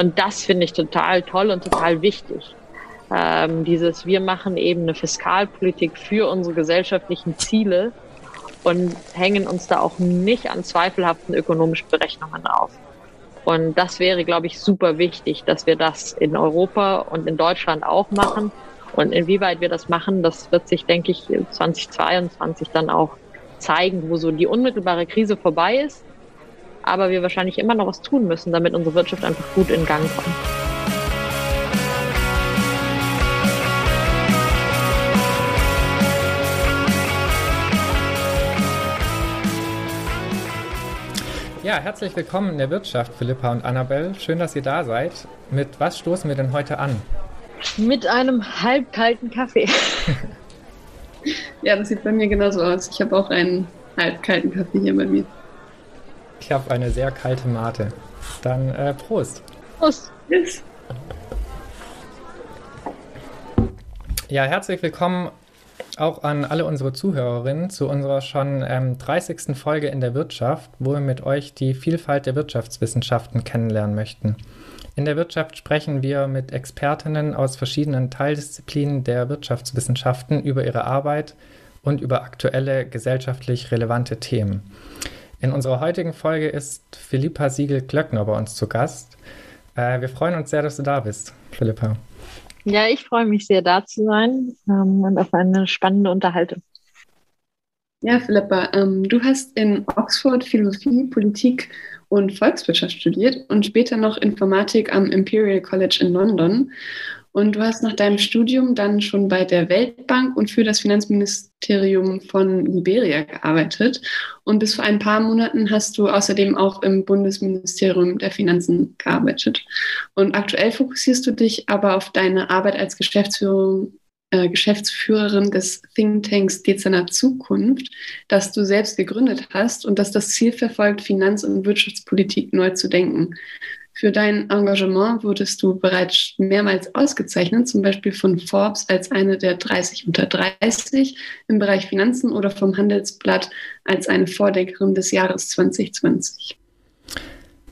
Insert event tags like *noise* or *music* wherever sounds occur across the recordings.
Und das finde ich total toll und total wichtig. Ähm, dieses, wir machen eben eine Fiskalpolitik für unsere gesellschaftlichen Ziele und hängen uns da auch nicht an zweifelhaften ökonomischen Berechnungen auf. Und das wäre, glaube ich, super wichtig, dass wir das in Europa und in Deutschland auch machen. Und inwieweit wir das machen, das wird sich, denke ich, 2022 dann auch zeigen, wo so die unmittelbare Krise vorbei ist. Aber wir wahrscheinlich immer noch was tun müssen, damit unsere Wirtschaft einfach gut in Gang kommt. Ja, herzlich willkommen in der Wirtschaft, Philippa und Annabelle. Schön, dass ihr da seid. Mit was stoßen wir denn heute an? Mit einem halbkalten Kaffee. *laughs* ja, das sieht bei mir genauso aus. Ich habe auch einen halbkalten Kaffee hier bei mir. Ich habe eine sehr kalte Mate. Dann äh, Prost. Prost. Yes. Ja, herzlich willkommen auch an alle unsere Zuhörerinnen zu unserer schon ähm, 30. Folge in der Wirtschaft, wo wir mit euch die Vielfalt der Wirtschaftswissenschaften kennenlernen möchten. In der Wirtschaft sprechen wir mit Expertinnen aus verschiedenen Teildisziplinen der Wirtschaftswissenschaften über ihre Arbeit und über aktuelle gesellschaftlich relevante Themen. In unserer heutigen Folge ist Philippa Siegel-Glöckner bei uns zu Gast. Äh, wir freuen uns sehr, dass du da bist, Philippa. Ja, ich freue mich sehr, da zu sein ähm, und auf eine spannende Unterhaltung. Ja, Philippa, ähm, du hast in Oxford Philosophie, Politik und Volkswirtschaft studiert und später noch Informatik am Imperial College in London. Und du hast nach deinem Studium dann schon bei der Weltbank und für das Finanzministerium von Liberia gearbeitet. Und bis vor ein paar Monaten hast du außerdem auch im Bundesministerium der Finanzen gearbeitet. Und aktuell fokussierst du dich aber auf deine Arbeit als Geschäftsführung, äh, Geschäftsführerin des Thinktanks Dezernat Zukunft, das du selbst gegründet hast und das das Ziel verfolgt, Finanz- und Wirtschaftspolitik neu zu denken. Für dein Engagement wurdest du bereits mehrmals ausgezeichnet, zum Beispiel von Forbes als eine der 30 unter 30 im Bereich Finanzen oder vom Handelsblatt als eine Vordenkerin des Jahres 2020.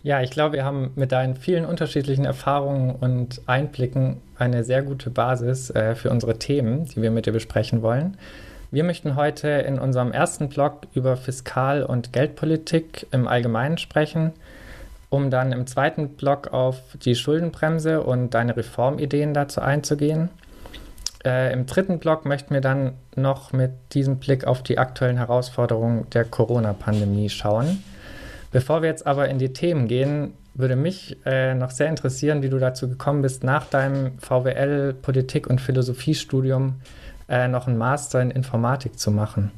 Ja, ich glaube, wir haben mit deinen vielen unterschiedlichen Erfahrungen und Einblicken eine sehr gute Basis äh, für unsere Themen, die wir mit dir besprechen wollen. Wir möchten heute in unserem ersten Blog über Fiskal- und Geldpolitik im Allgemeinen sprechen um dann im zweiten Block auf die Schuldenbremse und deine Reformideen dazu einzugehen. Äh, Im dritten Block möchten wir dann noch mit diesem Blick auf die aktuellen Herausforderungen der Corona-Pandemie schauen. Bevor wir jetzt aber in die Themen gehen, würde mich äh, noch sehr interessieren, wie du dazu gekommen bist, nach deinem VWL Politik- und Philosophiestudium äh, noch einen Master in Informatik zu machen.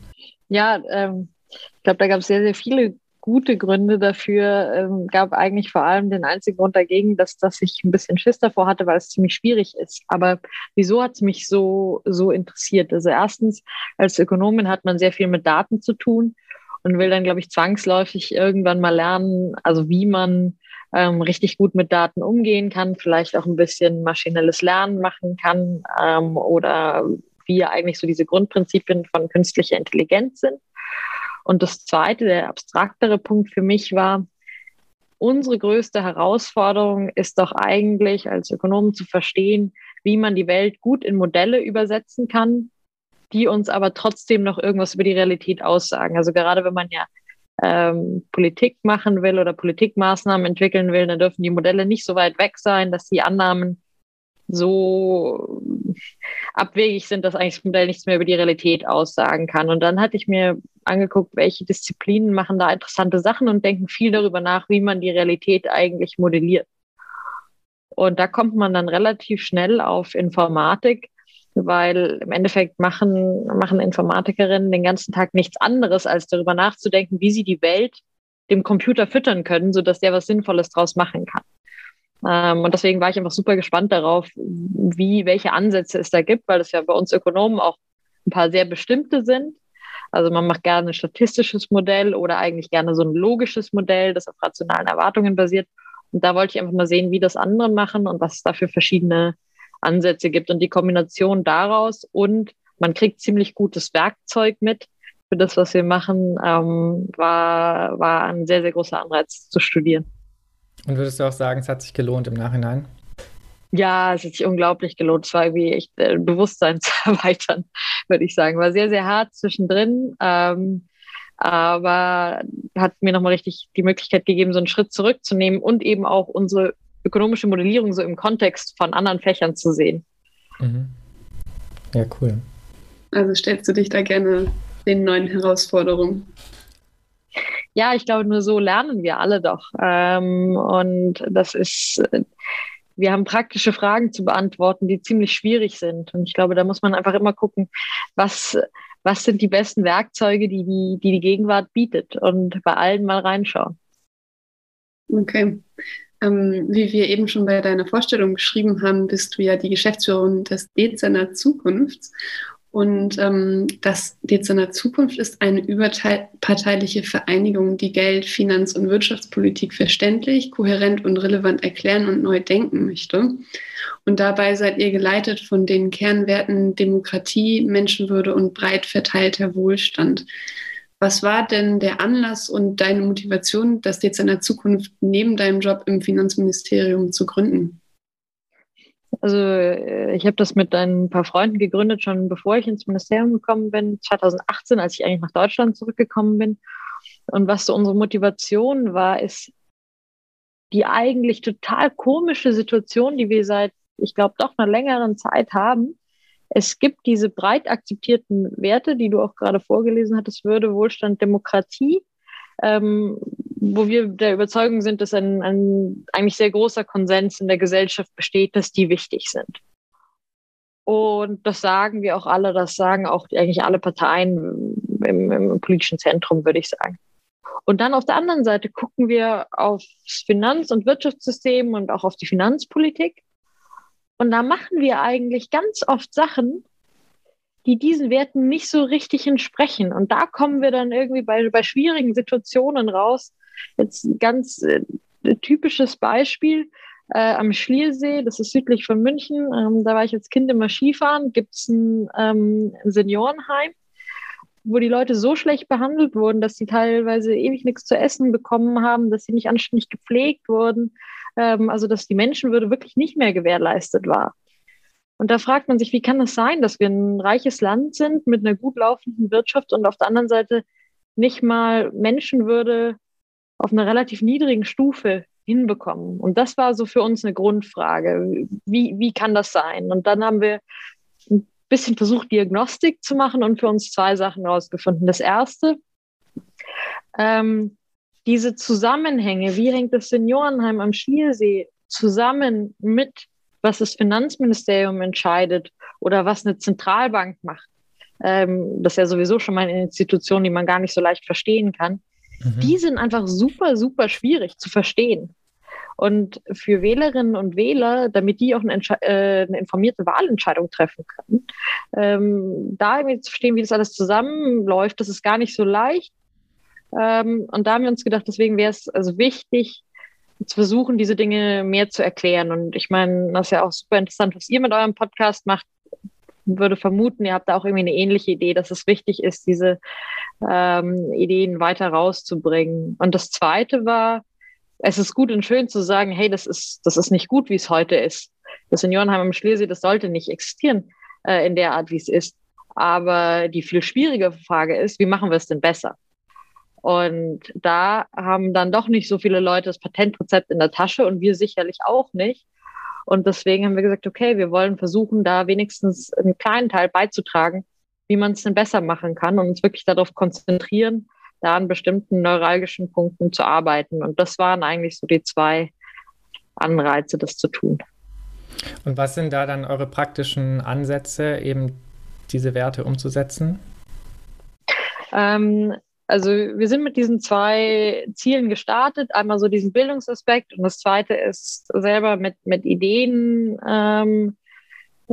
Ja, ähm, ich glaube, da gab es sehr, sehr viele gute Gründe dafür. Ähm, gab eigentlich vor allem den einzigen Grund dagegen, dass, dass ich ein bisschen Schiss davor hatte, weil es ziemlich schwierig ist. Aber wieso hat es mich so, so interessiert? Also erstens, als Ökonomin hat man sehr viel mit Daten zu tun und will dann, glaube ich, zwangsläufig irgendwann mal lernen, also wie man ähm, richtig gut mit Daten umgehen kann, vielleicht auch ein bisschen maschinelles Lernen machen kann ähm, oder wie eigentlich so diese Grundprinzipien von künstlicher Intelligenz sind. Und das zweite, der abstraktere Punkt für mich war, unsere größte Herausforderung ist doch eigentlich als Ökonomen zu verstehen, wie man die Welt gut in Modelle übersetzen kann, die uns aber trotzdem noch irgendwas über die Realität aussagen. Also gerade wenn man ja ähm, Politik machen will oder Politikmaßnahmen entwickeln will, dann dürfen die Modelle nicht so weit weg sein, dass die Annahmen so abwegig sind, dass eigentlich das Modell nichts mehr über die Realität aussagen kann. Und dann hatte ich mir angeguckt, welche Disziplinen machen da interessante Sachen und denken viel darüber nach, wie man die Realität eigentlich modelliert. Und da kommt man dann relativ schnell auf Informatik, weil im Endeffekt machen, machen Informatikerinnen den ganzen Tag nichts anderes, als darüber nachzudenken, wie sie die Welt dem Computer füttern können, sodass der was Sinnvolles draus machen kann. Ähm, und deswegen war ich einfach super gespannt darauf, wie, welche Ansätze es da gibt, weil es ja bei uns Ökonomen auch ein paar sehr bestimmte sind. Also man macht gerne ein statistisches Modell oder eigentlich gerne so ein logisches Modell, das auf rationalen Erwartungen basiert. Und da wollte ich einfach mal sehen, wie das andere machen und was es da für verschiedene Ansätze gibt. Und die Kombination daraus und man kriegt ziemlich gutes Werkzeug mit für das, was wir machen, ähm, war, war ein sehr, sehr großer Anreiz zu studieren. Und würdest du auch sagen, es hat sich gelohnt im Nachhinein? Ja, es hat sich unglaublich gelohnt. Es war irgendwie echt äh, Bewusstsein zu erweitern, *laughs* würde ich sagen. War sehr, sehr hart zwischendrin, ähm, aber hat mir nochmal richtig die Möglichkeit gegeben, so einen Schritt zurückzunehmen und eben auch unsere ökonomische Modellierung so im Kontext von anderen Fächern zu sehen. Mhm. Ja, cool. Also stellst du dich da gerne den neuen Herausforderungen? Ja, ich glaube, nur so lernen wir alle doch. Ähm, und das ist, wir haben praktische Fragen zu beantworten, die ziemlich schwierig sind. Und ich glaube, da muss man einfach immer gucken, was, was sind die besten Werkzeuge, die die, die, die Gegenwart bietet und bei allen mal reinschauen. Okay. Ähm, wie wir eben schon bei deiner Vorstellung geschrieben haben, bist du ja die Geschäftsführerin des Dezerner Zukunfts. Und ähm, das Dezerner Zukunft ist eine überparteiliche Vereinigung, die Geld-, Finanz- und Wirtschaftspolitik verständlich, kohärent und relevant erklären und neu denken möchte. Und dabei seid ihr geleitet von den Kernwerten Demokratie, Menschenwürde und breit verteilter Wohlstand. Was war denn der Anlass und deine Motivation, das Dezerner Zukunft neben deinem Job im Finanzministerium zu gründen? Also äh, ich habe das mit ein paar Freunden gegründet, schon bevor ich ins Ministerium gekommen bin, 2018, als ich eigentlich nach Deutschland zurückgekommen bin. Und was so unsere Motivation war, ist die eigentlich total komische Situation, die wir seit, ich glaube, doch einer längeren Zeit haben. Es gibt diese breit akzeptierten Werte, die du auch gerade vorgelesen hattest, Würde, Wohlstand, Demokratie ähm, wo wir der Überzeugung sind, dass ein, ein eigentlich sehr großer Konsens in der Gesellschaft besteht, dass die wichtig sind. Und das sagen wir auch alle, das sagen auch eigentlich alle Parteien im, im politischen Zentrum, würde ich sagen. Und dann auf der anderen Seite gucken wir aufs Finanz- und Wirtschaftssystem und auch auf die Finanzpolitik. Und da machen wir eigentlich ganz oft Sachen, die diesen Werten nicht so richtig entsprechen. Und da kommen wir dann irgendwie bei, bei schwierigen Situationen raus. Jetzt ein ganz äh, typisches Beispiel äh, am Schliersee, das ist südlich von München. Ähm, da war ich als Kind immer Skifahren. Gibt es ein, ähm, Seniorenheim, wo die Leute so schlecht behandelt wurden, dass sie teilweise ewig nichts zu essen bekommen haben, dass sie nicht anständig gepflegt wurden. Ähm, also dass die Menschenwürde wirklich nicht mehr gewährleistet war. Und da fragt man sich, wie kann es das sein, dass wir ein reiches Land sind mit einer gut laufenden Wirtschaft und auf der anderen Seite nicht mal Menschenwürde auf einer relativ niedrigen Stufe hinbekommen? Und das war so für uns eine Grundfrage. Wie, wie kann das sein? Und dann haben wir ein bisschen versucht, Diagnostik zu machen und für uns zwei Sachen herausgefunden. Das erste, ähm, diese Zusammenhänge, wie hängt das Seniorenheim am Schliersee zusammen mit was das Finanzministerium entscheidet oder was eine Zentralbank macht. Ähm, das ist ja sowieso schon mal eine Institution, die man gar nicht so leicht verstehen kann. Mhm. Die sind einfach super, super schwierig zu verstehen. Und für Wählerinnen und Wähler, damit die auch eine, äh, eine informierte Wahlentscheidung treffen können, ähm, da irgendwie zu verstehen, wie das alles zusammenläuft, das ist gar nicht so leicht. Ähm, und da haben wir uns gedacht, deswegen wäre es also wichtig, zu versuchen, diese Dinge mehr zu erklären. Und ich meine, das ist ja auch super interessant, was ihr mit eurem Podcast macht. Würde vermuten, ihr habt da auch irgendwie eine ähnliche Idee, dass es wichtig ist, diese ähm, Ideen weiter rauszubringen. Und das Zweite war, es ist gut und schön zu sagen, hey, das ist, das ist nicht gut, wie es heute ist. Das Seniorenheim am Schlesien, das sollte nicht existieren äh, in der Art, wie es ist. Aber die viel schwierige Frage ist, wie machen wir es denn besser? Und da haben dann doch nicht so viele Leute das Patentrezept in der Tasche und wir sicherlich auch nicht. Und deswegen haben wir gesagt, okay, wir wollen versuchen, da wenigstens einen kleinen Teil beizutragen, wie man es denn besser machen kann und uns wirklich darauf konzentrieren, da an bestimmten neuralgischen Punkten zu arbeiten. Und das waren eigentlich so die zwei Anreize, das zu tun. Und was sind da dann eure praktischen Ansätze, eben diese Werte umzusetzen? Ähm, also wir sind mit diesen zwei Zielen gestartet. Einmal so diesen Bildungsaspekt und das zweite ist selber mit, mit Ideen, ähm,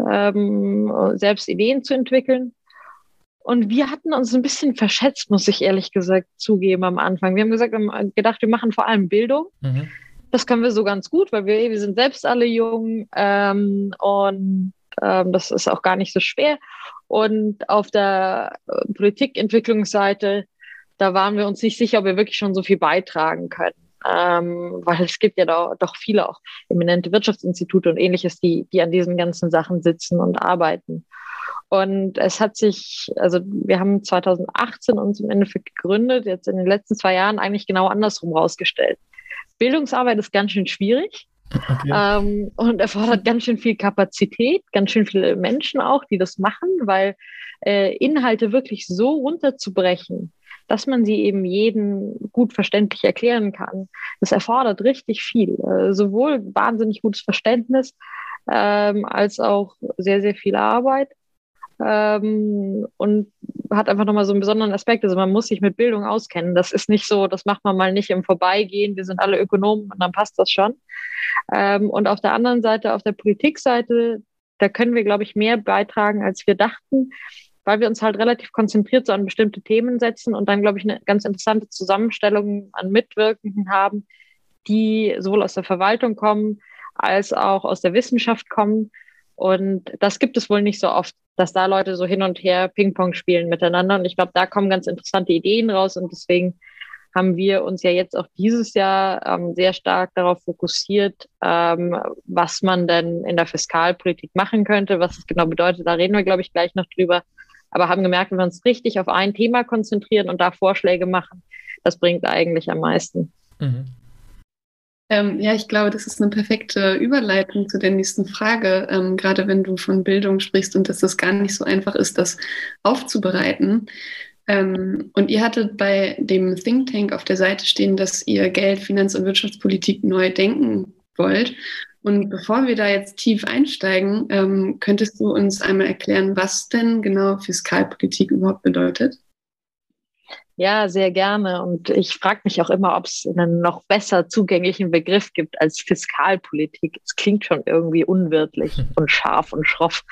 ähm, selbst Ideen zu entwickeln. Und wir hatten uns ein bisschen verschätzt, muss ich ehrlich gesagt zugeben am Anfang. Wir haben gesagt, wir haben gedacht, wir machen vor allem Bildung. Mhm. Das können wir so ganz gut, weil wir, wir sind selbst alle jung ähm, und ähm, das ist auch gar nicht so schwer. Und auf der Politikentwicklungsseite da waren wir uns nicht sicher, ob wir wirklich schon so viel beitragen können. ähm, weil es gibt ja doch, doch viele auch eminente Wirtschaftsinstitute und ähnliches, die, die an diesen ganzen Sachen sitzen und arbeiten. Und es hat sich, also wir haben 2018 uns im Endeffekt gegründet, jetzt in den letzten zwei Jahren eigentlich genau andersrum rausgestellt. Bildungsarbeit ist ganz schön schwierig. Okay. Ähm, und erfordert ganz schön viel Kapazität, ganz schön viele Menschen auch, die das machen, weil äh, Inhalte wirklich so runterzubrechen, dass man sie eben jeden gut verständlich erklären kann, das erfordert richtig viel. Äh, sowohl wahnsinnig gutes Verständnis ähm, als auch sehr, sehr viel Arbeit ähm, und hat einfach nochmal so einen besonderen Aspekt. Also man muss sich mit Bildung auskennen. Das ist nicht so, das macht man mal nicht im Vorbeigehen. Wir sind alle Ökonomen und dann passt das schon. Ähm, und auf der anderen Seite, auf der Politikseite, da können wir, glaube ich, mehr beitragen, als wir dachten, weil wir uns halt relativ konzentriert so an bestimmte Themen setzen und dann, glaube ich, eine ganz interessante Zusammenstellung an Mitwirkenden haben, die sowohl aus der Verwaltung kommen, als auch aus der Wissenschaft kommen. Und das gibt es wohl nicht so oft dass da Leute so hin und her Ping-Pong spielen miteinander. Und ich glaube, da kommen ganz interessante Ideen raus. Und deswegen haben wir uns ja jetzt auch dieses Jahr ähm, sehr stark darauf fokussiert, ähm, was man denn in der Fiskalpolitik machen könnte, was es genau bedeutet. Da reden wir, glaube ich, gleich noch drüber. Aber haben gemerkt, wenn wir uns richtig auf ein Thema konzentrieren und da Vorschläge machen, das bringt eigentlich am meisten. Mhm. Ähm, ja, ich glaube, das ist eine perfekte Überleitung zu der nächsten Frage, ähm, gerade wenn du von Bildung sprichst und dass es gar nicht so einfach ist, das aufzubereiten. Ähm, und ihr hattet bei dem Think Tank auf der Seite stehen, dass ihr Geld, Finanz- und Wirtschaftspolitik neu denken wollt. Und bevor wir da jetzt tief einsteigen, ähm, könntest du uns einmal erklären, was denn genau Fiskalpolitik überhaupt bedeutet? Ja, sehr gerne. Und ich frage mich auch immer, ob es einen noch besser zugänglichen Begriff gibt als Fiskalpolitik. Es klingt schon irgendwie unwirtlich *laughs* und scharf und schroff.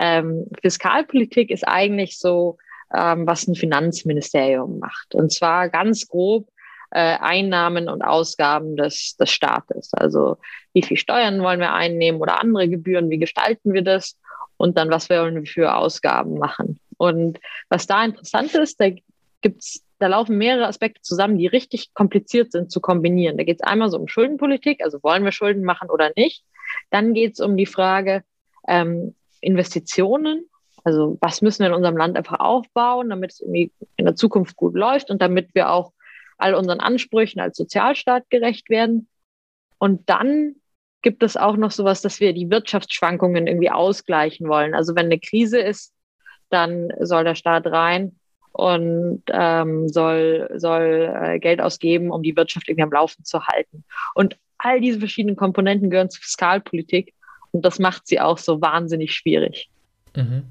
Ähm, Fiskalpolitik ist eigentlich so, ähm, was ein Finanzministerium macht. Und zwar ganz grob äh, Einnahmen und Ausgaben des, des Staates. Also wie viel Steuern wollen wir einnehmen oder andere Gebühren, wie gestalten wir das? Und dann, was wollen wir für Ausgaben machen? Und was da interessant ist, da gibt's, da laufen mehrere Aspekte zusammen, die richtig kompliziert sind zu kombinieren. Da geht es einmal so um Schuldenpolitik, also wollen wir Schulden machen oder nicht. Dann geht es um die Frage ähm, Investitionen, also was müssen wir in unserem Land einfach aufbauen, damit es irgendwie in der Zukunft gut läuft und damit wir auch all unseren Ansprüchen als Sozialstaat gerecht werden. Und dann gibt es auch noch sowas, dass wir die Wirtschaftsschwankungen irgendwie ausgleichen wollen. Also wenn eine Krise ist, dann soll der Staat rein und ähm, soll, soll äh, Geld ausgeben, um die Wirtschaft irgendwie am Laufen zu halten. Und all diese verschiedenen Komponenten gehören zur Fiskalpolitik und das macht sie auch so wahnsinnig schwierig. Mhm.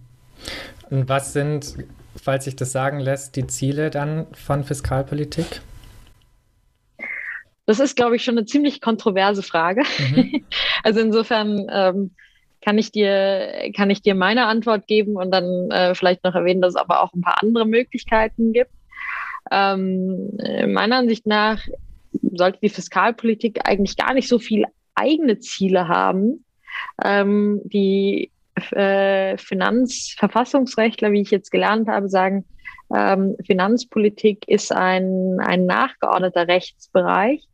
Und was sind, falls sich das sagen lässt, die Ziele dann von Fiskalpolitik? Das ist, glaube ich, schon eine ziemlich kontroverse Frage. Mhm. *laughs* Also insofern ähm, kann ich dir, kann ich dir meine Antwort geben und dann äh, vielleicht noch erwähnen, dass es aber auch ein paar andere Möglichkeiten gibt. Ähm, meiner Ansicht nach sollte die Fiskalpolitik eigentlich gar nicht so viel eigene Ziele haben. Ähm, die äh, Finanzverfassungsrechtler, wie ich jetzt gelernt habe, sagen, ähm, Finanzpolitik ist ein, ein nachgeordneter Rechtsbereich.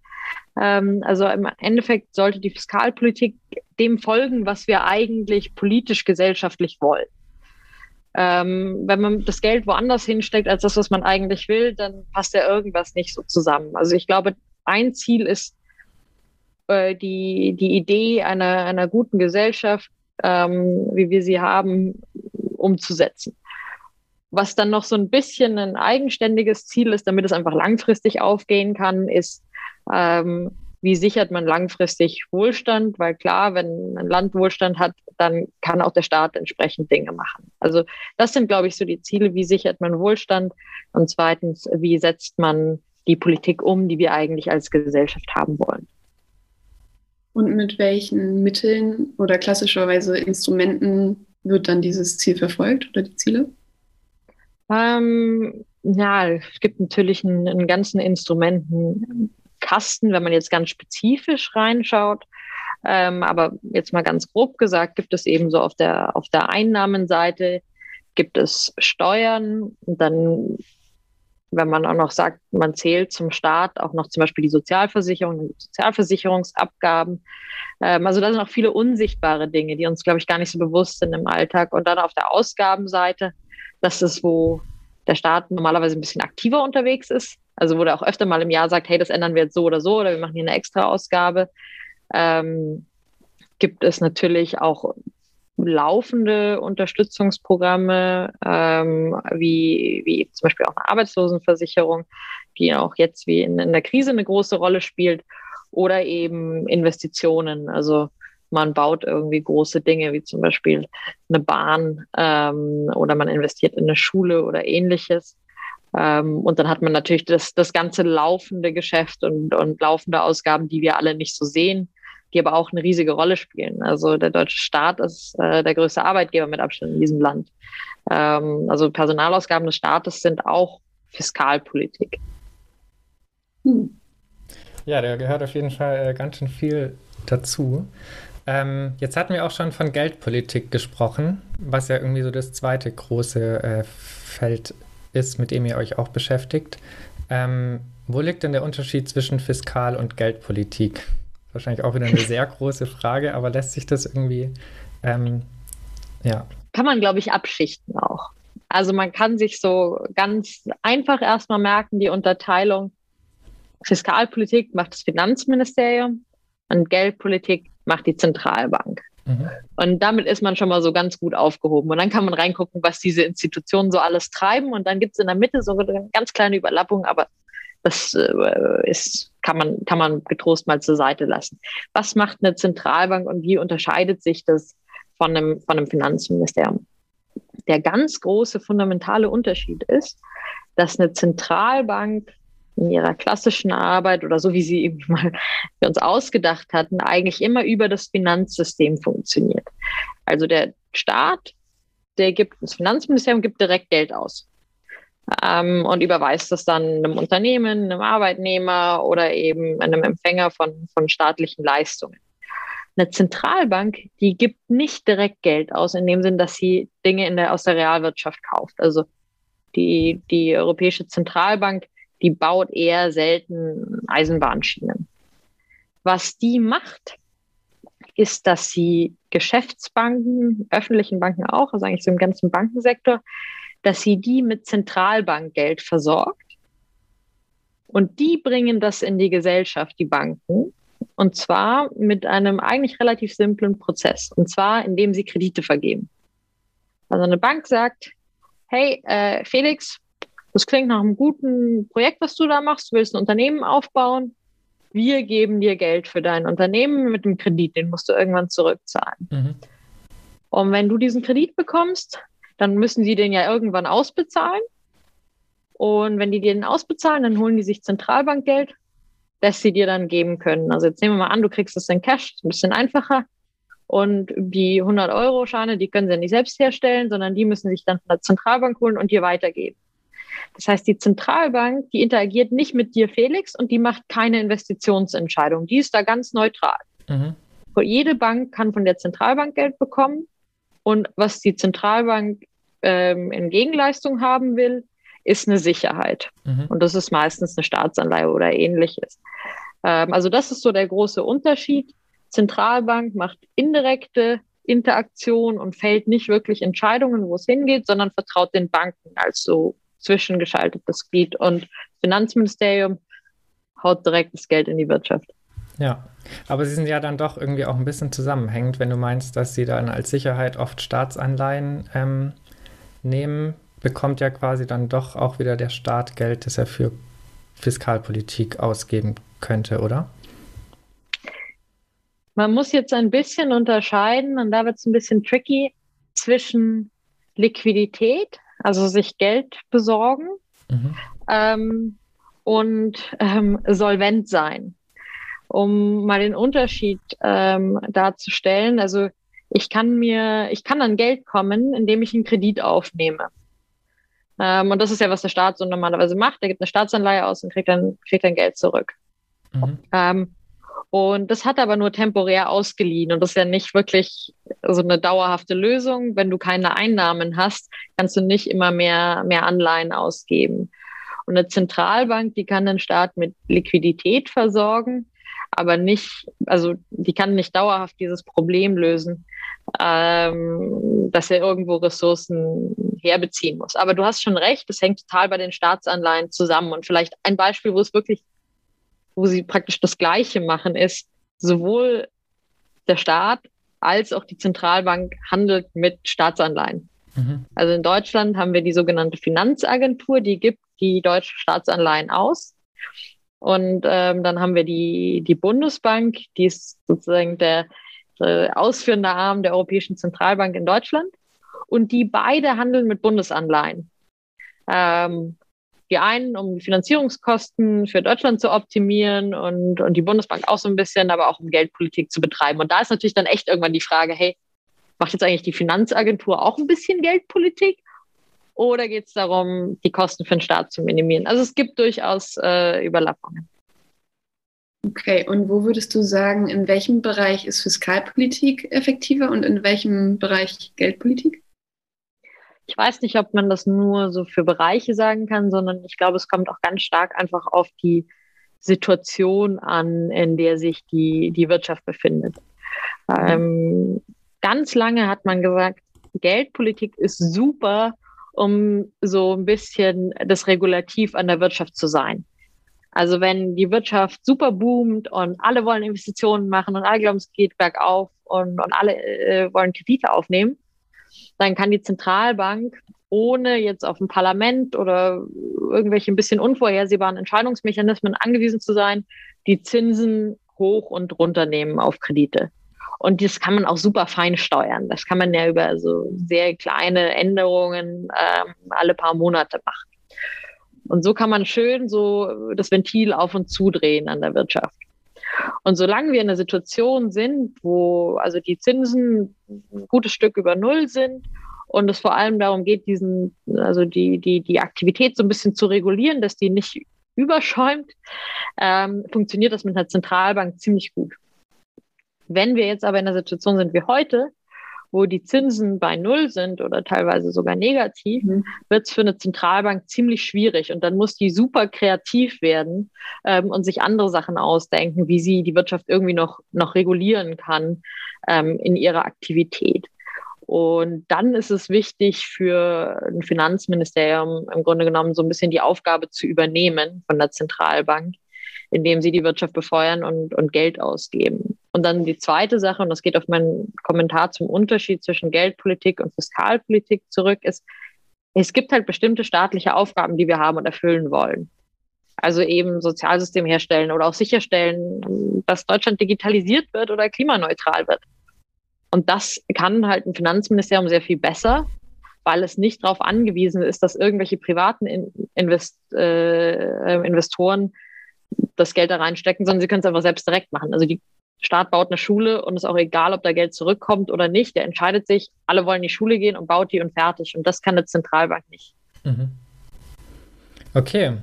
Ähm, also im Endeffekt sollte die Fiskalpolitik dem folgen, was wir eigentlich politisch gesellschaftlich wollen. Ähm, wenn man das Geld woanders hinsteckt als das, was man eigentlich will, dann passt ja irgendwas nicht so zusammen. Also ich glaube, ein Ziel ist äh, die, die Idee einer, einer guten Gesellschaft, ähm, wie wir sie haben, umzusetzen. Was dann noch so ein bisschen ein eigenständiges Ziel ist, damit es einfach langfristig aufgehen kann, ist ähm, wie sichert man langfristig Wohlstand? Weil klar, wenn ein Land Wohlstand hat, dann kann auch der Staat entsprechend Dinge machen. Also das sind, glaube ich, so die Ziele. Wie sichert man Wohlstand? Und zweitens, wie setzt man die Politik um, die wir eigentlich als Gesellschaft haben wollen? Und mit welchen Mitteln oder klassischerweise Instrumenten wird dann dieses Ziel verfolgt oder die Ziele? Ähm, ja, es gibt natürlich einen, einen ganzen Instrumenten Kasten, wenn man jetzt ganz spezifisch reinschaut. Ähm, aber jetzt mal ganz grob gesagt, gibt es eben so auf der, auf der Einnahmenseite gibt es Steuern dann wenn man auch noch sagt, man zählt zum Staat auch noch zum Beispiel die Sozialversicherung, die Sozialversicherungsabgaben. Ähm, also da sind auch viele unsichtbare Dinge, die uns, glaube ich, gar nicht so bewusst sind im Alltag. Und dann auf der Ausgabenseite, das ist, wo der Staat normalerweise ein bisschen aktiver unterwegs ist. Also wo der auch öfter mal im Jahr sagt, hey, das ändern wir jetzt so oder so oder wir machen hier eine extra Ausgabe. Ähm, gibt es natürlich auch laufende Unterstützungsprogramme, ähm, wie, wie zum Beispiel auch eine Arbeitslosenversicherung, die auch jetzt wie in, in der Krise eine große Rolle spielt, oder eben Investitionen. Also man baut irgendwie große Dinge, wie zum Beispiel eine Bahn ähm, oder man investiert in eine Schule oder ähnliches. Ähm, und dann hat man natürlich das, das ganze laufende Geschäft und, und laufende Ausgaben, die wir alle nicht so sehen, die aber auch eine riesige Rolle spielen. Also der deutsche Staat ist äh, der größte Arbeitgeber mit Abstand in diesem Land. Ähm, also Personalausgaben des Staates sind auch Fiskalpolitik. Hm. Ja, da gehört auf jeden Fall äh, ganz schön viel dazu. Ähm, jetzt hatten wir auch schon von Geldpolitik gesprochen, was ja irgendwie so das zweite große äh, Feld ist, mit dem ihr euch auch beschäftigt. Ähm, wo liegt denn der Unterschied zwischen Fiskal- und Geldpolitik? Wahrscheinlich auch wieder eine *laughs* sehr große Frage, aber lässt sich das irgendwie, ähm, ja. Kann man, glaube ich, abschichten auch. Also man kann sich so ganz einfach erstmal merken, die Unterteilung Fiskalpolitik macht das Finanzministerium und Geldpolitik macht die Zentralbank. Mhm. Und damit ist man schon mal so ganz gut aufgehoben. Und dann kann man reingucken, was diese Institutionen so alles treiben. Und dann gibt es in der Mitte so eine ganz kleine Überlappung, aber das äh, ist, kann, man, kann man getrost mal zur Seite lassen. Was macht eine Zentralbank und wie unterscheidet sich das von einem, von einem Finanzministerium? Der ganz große fundamentale Unterschied ist, dass eine Zentralbank in ihrer klassischen Arbeit oder so wie sie eben *laughs* mal für uns ausgedacht hatten, eigentlich immer über das Finanzsystem funktioniert. Also der Staat, der gibt, das Finanzministerium gibt direkt Geld aus ähm, und überweist das dann einem Unternehmen, einem Arbeitnehmer oder eben einem Empfänger von, von staatlichen Leistungen. Eine Zentralbank, die gibt nicht direkt Geld aus, in dem Sinn, dass sie Dinge in der, aus der Realwirtschaft kauft. Also die, die Europäische Zentralbank die baut eher selten Eisenbahnschienen. Was die macht, ist, dass sie Geschäftsbanken, öffentlichen Banken auch, also eigentlich so im ganzen Bankensektor, dass sie die mit Zentralbankgeld versorgt. Und die bringen das in die Gesellschaft, die Banken. Und zwar mit einem eigentlich relativ simplen Prozess. Und zwar, indem sie Kredite vergeben. Also eine Bank sagt, hey, äh, Felix, das klingt nach einem guten Projekt, was du da machst. Du willst ein Unternehmen aufbauen. Wir geben dir Geld für dein Unternehmen mit dem Kredit. Den musst du irgendwann zurückzahlen. Mhm. Und wenn du diesen Kredit bekommst, dann müssen sie den ja irgendwann ausbezahlen. Und wenn die dir den ausbezahlen, dann holen die sich Zentralbankgeld, das sie dir dann geben können. Also jetzt nehmen wir mal an, du kriegst es in Cash, ein bisschen einfacher. Und die 100-Euro-Scheine, die können sie nicht selbst herstellen, sondern die müssen sich dann von der Zentralbank holen und dir weitergeben. Das heißt, die Zentralbank, die interagiert nicht mit dir, Felix, und die macht keine Investitionsentscheidung. Die ist da ganz neutral. Mhm. Jede Bank kann von der Zentralbank Geld bekommen. Und was die Zentralbank ähm, in Gegenleistung haben will, ist eine Sicherheit. Mhm. Und das ist meistens eine Staatsanleihe oder ähnliches. Ähm, also das ist so der große Unterschied. Zentralbank macht indirekte Interaktion und fällt nicht wirklich Entscheidungen, wo es hingeht, sondern vertraut den Banken als so zwischengeschaltetes Glied. Und Finanzministerium haut direkt das Geld in die Wirtschaft. Ja, aber sie sind ja dann doch irgendwie auch ein bisschen zusammenhängend, wenn du meinst, dass sie dann als Sicherheit oft Staatsanleihen ähm, nehmen, bekommt ja quasi dann doch auch wieder der Staat Geld, das er für Fiskalpolitik ausgeben könnte, oder? Man muss jetzt ein bisschen unterscheiden, und da wird es ein bisschen tricky, zwischen Liquidität, also sich Geld besorgen mhm. ähm, und ähm, solvent sein. Um mal den Unterschied ähm, darzustellen, also ich kann mir, ich kann an Geld kommen, indem ich einen Kredit aufnehme. Ähm, und das ist ja, was der Staat so normalerweise macht. Er gibt eine Staatsanleihe aus und kriegt dann, kriegt dann Geld zurück. Mhm. Und das hat aber nur temporär ausgeliehen und das ist ja nicht wirklich so eine dauerhafte Lösung. Wenn du keine Einnahmen hast, kannst du nicht immer mehr, mehr Anleihen ausgeben. Und eine Zentralbank, die kann den Staat mit Liquidität versorgen, aber nicht, also die kann nicht dauerhaft dieses Problem lösen, ähm, dass er irgendwo Ressourcen herbeziehen muss. Aber du hast schon recht, es hängt total bei den Staatsanleihen zusammen. Und vielleicht ein Beispiel, wo es wirklich, wo sie praktisch das Gleiche machen, ist, sowohl der Staat als auch die Zentralbank handelt mit Staatsanleihen. Mhm. Also in Deutschland haben wir die sogenannte Finanzagentur, die gibt die deutschen Staatsanleihen aus. Und ähm, dann haben wir die, die Bundesbank, die ist sozusagen der, der ausführende Arm der Europäischen Zentralbank in Deutschland. Und die beide handeln mit Bundesanleihen. Ähm, die einen, um die Finanzierungskosten für Deutschland zu optimieren und, und die Bundesbank auch so ein bisschen, aber auch um Geldpolitik zu betreiben. Und da ist natürlich dann echt irgendwann die Frage, hey, macht jetzt eigentlich die Finanzagentur auch ein bisschen Geldpolitik? Oder geht es darum, die Kosten für den Staat zu minimieren? Also es gibt durchaus äh, Überlappungen. Okay, und wo würdest du sagen, in welchem Bereich ist Fiskalpolitik effektiver und in welchem Bereich Geldpolitik? Ich weiß nicht, ob man das nur so für Bereiche sagen kann, sondern ich glaube, es kommt auch ganz stark einfach auf die Situation an, in der sich die, die Wirtschaft befindet. Ähm, ganz lange hat man gesagt, Geldpolitik ist super, um so ein bisschen das Regulativ an der Wirtschaft zu sein. Also wenn die Wirtschaft super boomt und alle wollen Investitionen machen und alle glauben, es geht bergauf und, und alle äh, wollen Kredite aufnehmen, dann kann die Zentralbank ohne jetzt auf ein Parlament oder irgendwelche ein bisschen unvorhersehbaren Entscheidungsmechanismen angewiesen zu sein, die Zinsen hoch und runter nehmen auf Kredite. Und das kann man auch super fein steuern. Das kann man ja über so sehr kleine Änderungen ähm, alle paar Monate machen. Und so kann man schön so das Ventil auf und zudrehen an der Wirtschaft. Und solange wir in einer Situation sind, wo also die Zinsen ein gutes Stück über Null sind und es vor allem darum geht, diesen, also die, die, die Aktivität so ein bisschen zu regulieren, dass die nicht überschäumt, ähm, funktioniert das mit einer Zentralbank ziemlich gut. Wenn wir jetzt aber in einer Situation sind wie heute, wo die Zinsen bei Null sind oder teilweise sogar negativ, mhm. wird es für eine Zentralbank ziemlich schwierig. Und dann muss die super kreativ werden ähm, und sich andere Sachen ausdenken, wie sie die Wirtschaft irgendwie noch, noch regulieren kann ähm, in ihrer Aktivität. Und dann ist es wichtig für ein Finanzministerium im Grunde genommen so ein bisschen die Aufgabe zu übernehmen von der Zentralbank, indem sie die Wirtschaft befeuern und, und Geld ausgeben. Und dann die zweite Sache, und das geht auf meinen Kommentar zum Unterschied zwischen Geldpolitik und Fiskalpolitik zurück, ist, es gibt halt bestimmte staatliche Aufgaben, die wir haben und erfüllen wollen. Also eben Sozialsystem herstellen oder auch sicherstellen, dass Deutschland digitalisiert wird oder klimaneutral wird. Und das kann halt ein Finanzministerium sehr viel besser, weil es nicht darauf angewiesen ist, dass irgendwelche privaten Invest, äh, Investoren das Geld da reinstecken, sondern sie können es einfach selbst direkt machen. Also die Staat baut eine Schule und ist auch egal, ob da Geld zurückkommt oder nicht. Der entscheidet sich, alle wollen in die Schule gehen und baut die und fertig. Und das kann eine Zentralbank nicht. Mhm. Okay.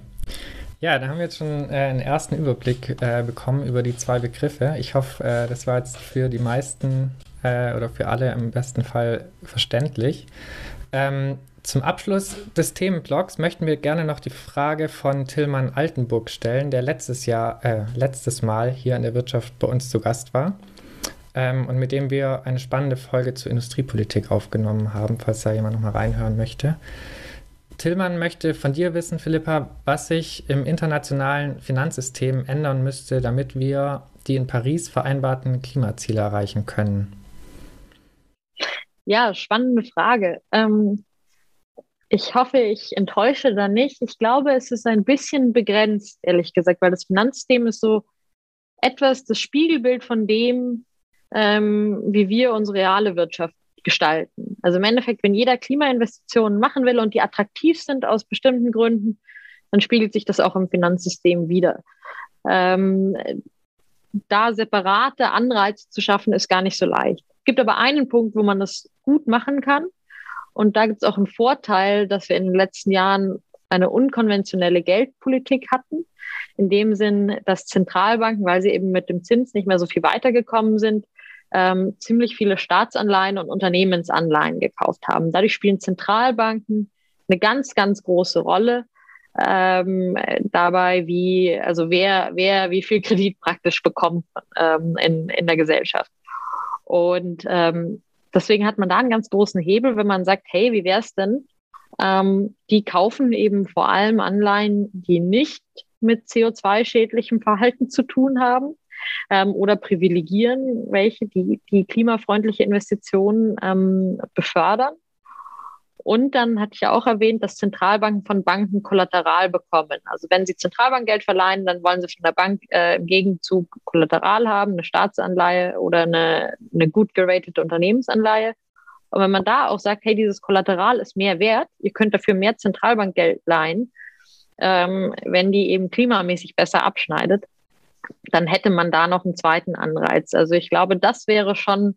Ja, da haben wir jetzt schon äh, einen ersten Überblick äh, bekommen über die zwei Begriffe. Ich hoffe, äh, das war jetzt für die meisten äh, oder für alle im besten Fall verständlich. Ähm, zum Abschluss des Themenblocks möchten wir gerne noch die Frage von Tillmann Altenburg stellen, der letztes Jahr, äh, letztes Mal hier in der Wirtschaft bei uns zu Gast war ähm, und mit dem wir eine spannende Folge zur Industriepolitik aufgenommen haben, falls da jemand noch mal reinhören möchte. Tillmann möchte von dir wissen, Philippa, was sich im internationalen Finanzsystem ändern müsste, damit wir die in Paris vereinbarten Klimaziele erreichen können. Ja, spannende Frage. Ähm, ich hoffe, ich enttäusche da nicht. Ich glaube, es ist ein bisschen begrenzt, ehrlich gesagt, weil das Finanzsystem ist so etwas das Spiegelbild von dem, ähm, wie wir unsere reale Wirtschaft gestalten. Also im Endeffekt, wenn jeder Klimainvestitionen machen will und die attraktiv sind aus bestimmten Gründen, dann spiegelt sich das auch im Finanzsystem wieder. Ähm, da separate Anreize zu schaffen, ist gar nicht so leicht. Es gibt aber einen Punkt, wo man das gut machen kann. Und da gibt es auch einen Vorteil, dass wir in den letzten Jahren eine unkonventionelle Geldpolitik hatten. In dem Sinn, dass Zentralbanken, weil sie eben mit dem Zins nicht mehr so viel weitergekommen sind, ähm, ziemlich viele Staatsanleihen und Unternehmensanleihen gekauft haben. Dadurch spielen Zentralbanken eine ganz, ganz große Rolle ähm, dabei, wie, also wer, wer wie viel Kredit praktisch bekommt ähm, in, in der Gesellschaft. Und ähm, deswegen hat man da einen ganz großen Hebel, wenn man sagt, hey, wie wäre es denn? Ähm, die kaufen eben vor allem Anleihen, die nicht mit CO2-schädlichem Verhalten zu tun haben ähm, oder privilegieren welche, die, die klimafreundliche Investitionen ähm, befördern. Und dann hatte ich ja auch erwähnt, dass Zentralbanken von Banken Kollateral bekommen. Also wenn sie Zentralbankgeld verleihen, dann wollen sie von der Bank äh, im Gegenzug Kollateral haben, eine Staatsanleihe oder eine, eine gut geratete Unternehmensanleihe. Und wenn man da auch sagt, hey, dieses Kollateral ist mehr wert, ihr könnt dafür mehr Zentralbankgeld leihen, ähm, wenn die eben klimamäßig besser abschneidet, dann hätte man da noch einen zweiten Anreiz. Also ich glaube, das wäre schon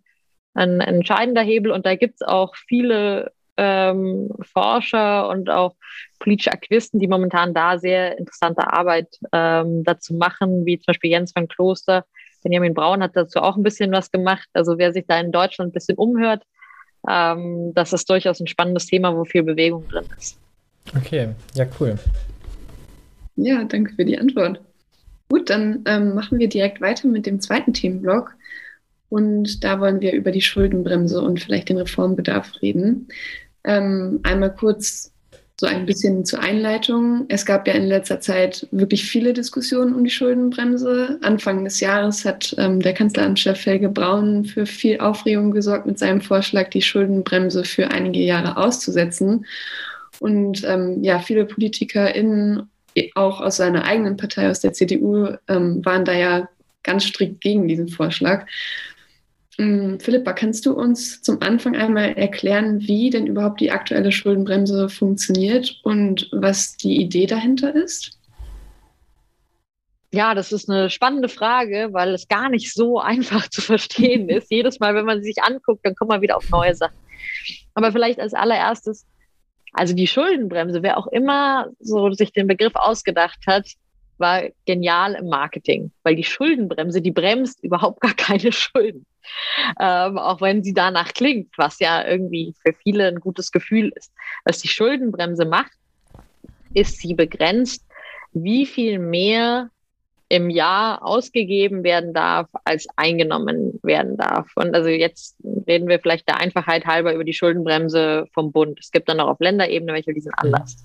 ein entscheidender Hebel und da gibt es auch viele ähm, Forscher und auch politische Aktivisten, die momentan da sehr interessante Arbeit ähm, dazu machen, wie zum Beispiel Jens van Kloster. Benjamin Braun hat dazu auch ein bisschen was gemacht. Also wer sich da in Deutschland ein bisschen umhört, ähm, das ist durchaus ein spannendes Thema, wo viel Bewegung drin ist. Okay, ja, cool. Ja, danke für die Antwort. Gut, dann ähm, machen wir direkt weiter mit dem zweiten Themenblock. Und da wollen wir über die Schuldenbremse und vielleicht den Reformbedarf reden. Ähm, einmal kurz so ein bisschen zur Einleitung. Es gab ja in letzter Zeit wirklich viele Diskussionen um die Schuldenbremse. Anfang des Jahres hat ähm, der Kanzleramtschef Helge Braun für viel Aufregung gesorgt mit seinem Vorschlag, die Schuldenbremse für einige Jahre auszusetzen. Und ähm, ja, viele PolitikerInnen, auch aus seiner eigenen Partei, aus der CDU, ähm, waren da ja ganz strikt gegen diesen Vorschlag. Mm, Philippa, kannst du uns zum Anfang einmal erklären, wie denn überhaupt die aktuelle Schuldenbremse funktioniert und was die Idee dahinter ist? Ja, das ist eine spannende Frage, weil es gar nicht so *laughs* einfach zu verstehen ist. Jedes Mal, wenn man sie sich anguckt, dann kommt man wieder auf neue Sachen. Aber vielleicht als allererstes, also die Schuldenbremse, wer auch immer so sich den Begriff ausgedacht hat, war genial im Marketing, weil die Schuldenbremse, die bremst überhaupt gar keine *laughs* Schulden. Ähm, auch wenn sie danach klingt, was ja irgendwie für viele ein gutes Gefühl ist. Was die Schuldenbremse macht, ist, sie begrenzt, wie viel mehr im Jahr ausgegeben werden darf, als eingenommen werden darf. Und also jetzt reden wir vielleicht der Einfachheit halber über die Schuldenbremse vom Bund. Es gibt dann auch auf Länderebene welche, die sind anders.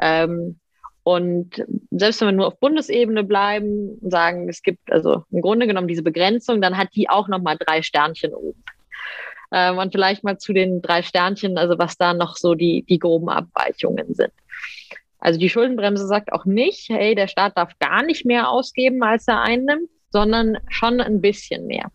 Ähm, und selbst wenn wir nur auf Bundesebene bleiben und sagen, es gibt also im Grunde genommen diese Begrenzung, dann hat die auch nochmal drei Sternchen oben. Ähm, und vielleicht mal zu den drei Sternchen, also was da noch so die, die groben Abweichungen sind. Also die Schuldenbremse sagt auch nicht, hey, der Staat darf gar nicht mehr ausgeben, als er einnimmt, sondern schon ein bisschen mehr.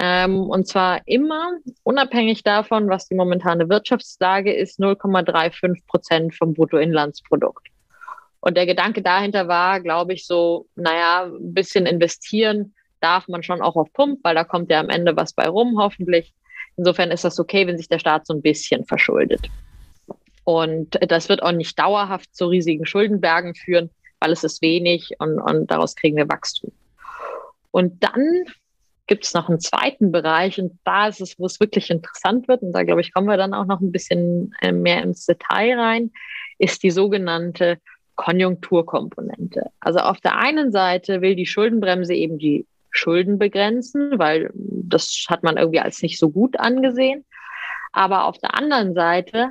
Ähm, und zwar immer unabhängig davon, was die momentane Wirtschaftslage ist, 0,35 Prozent vom Bruttoinlandsprodukt. Und der Gedanke dahinter war, glaube ich, so, naja, ein bisschen investieren darf man schon auch auf Pump, weil da kommt ja am Ende was bei rum, hoffentlich. Insofern ist das okay, wenn sich der Staat so ein bisschen verschuldet. Und das wird auch nicht dauerhaft zu riesigen Schuldenbergen führen, weil es ist wenig und, und daraus kriegen wir Wachstum. Und dann gibt es noch einen zweiten Bereich und da ist es, wo es wirklich interessant wird, und da glaube ich, kommen wir dann auch noch ein bisschen äh, mehr ins Detail rein, ist die sogenannte Konjunkturkomponente. Also auf der einen Seite will die Schuldenbremse eben die Schulden begrenzen, weil das hat man irgendwie als nicht so gut angesehen. Aber auf der anderen Seite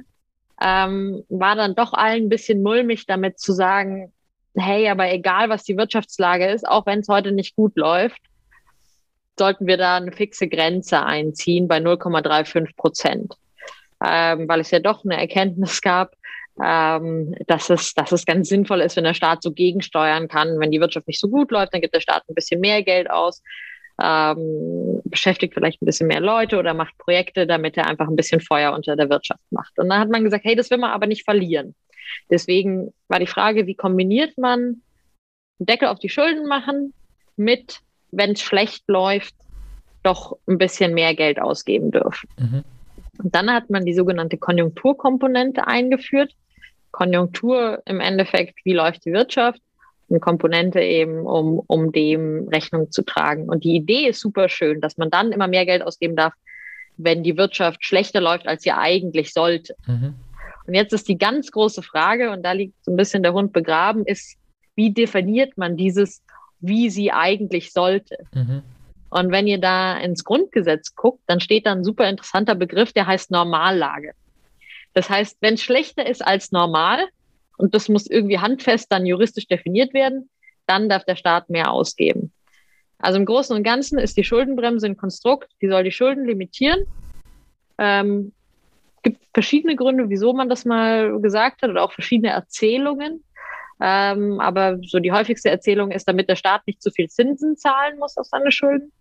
ähm, war dann doch allen ein bisschen mulmig damit zu sagen, hey, aber egal was die Wirtschaftslage ist, auch wenn es heute nicht gut läuft, sollten wir da eine fixe Grenze einziehen bei 0,35 Prozent. Ähm, weil es ja doch eine Erkenntnis gab, ähm, dass, es, dass es ganz sinnvoll ist, wenn der Staat so gegensteuern kann. Wenn die Wirtschaft nicht so gut läuft, dann gibt der Staat ein bisschen mehr Geld aus, ähm, beschäftigt vielleicht ein bisschen mehr Leute oder macht Projekte, damit er einfach ein bisschen Feuer unter der Wirtschaft macht. Und dann hat man gesagt, hey, das will man aber nicht verlieren. Deswegen war die Frage, wie kombiniert man einen Deckel auf die Schulden machen mit, wenn es schlecht läuft, doch ein bisschen mehr Geld ausgeben dürfen. Mhm. Und dann hat man die sogenannte Konjunkturkomponente eingeführt. Konjunktur im Endeffekt, wie läuft die Wirtschaft? Eine Komponente eben, um, um dem Rechnung zu tragen. Und die Idee ist super schön, dass man dann immer mehr Geld ausgeben darf, wenn die Wirtschaft schlechter läuft, als sie eigentlich sollte. Mhm. Und jetzt ist die ganz große Frage, und da liegt so ein bisschen der Hund begraben, ist, wie definiert man dieses, wie sie eigentlich sollte? Mhm. Und wenn ihr da ins Grundgesetz guckt, dann steht da ein super interessanter Begriff, der heißt Normallage. Das heißt, wenn es schlechter ist als normal, und das muss irgendwie handfest dann juristisch definiert werden, dann darf der Staat mehr ausgeben. Also im Großen und Ganzen ist die Schuldenbremse ein Konstrukt, die soll die Schulden limitieren. Ähm, gibt verschiedene Gründe, wieso man das mal gesagt hat oder auch verschiedene Erzählungen. Ähm, aber so die häufigste Erzählung ist, damit der Staat nicht zu viel Zinsen zahlen muss auf seine Schulden.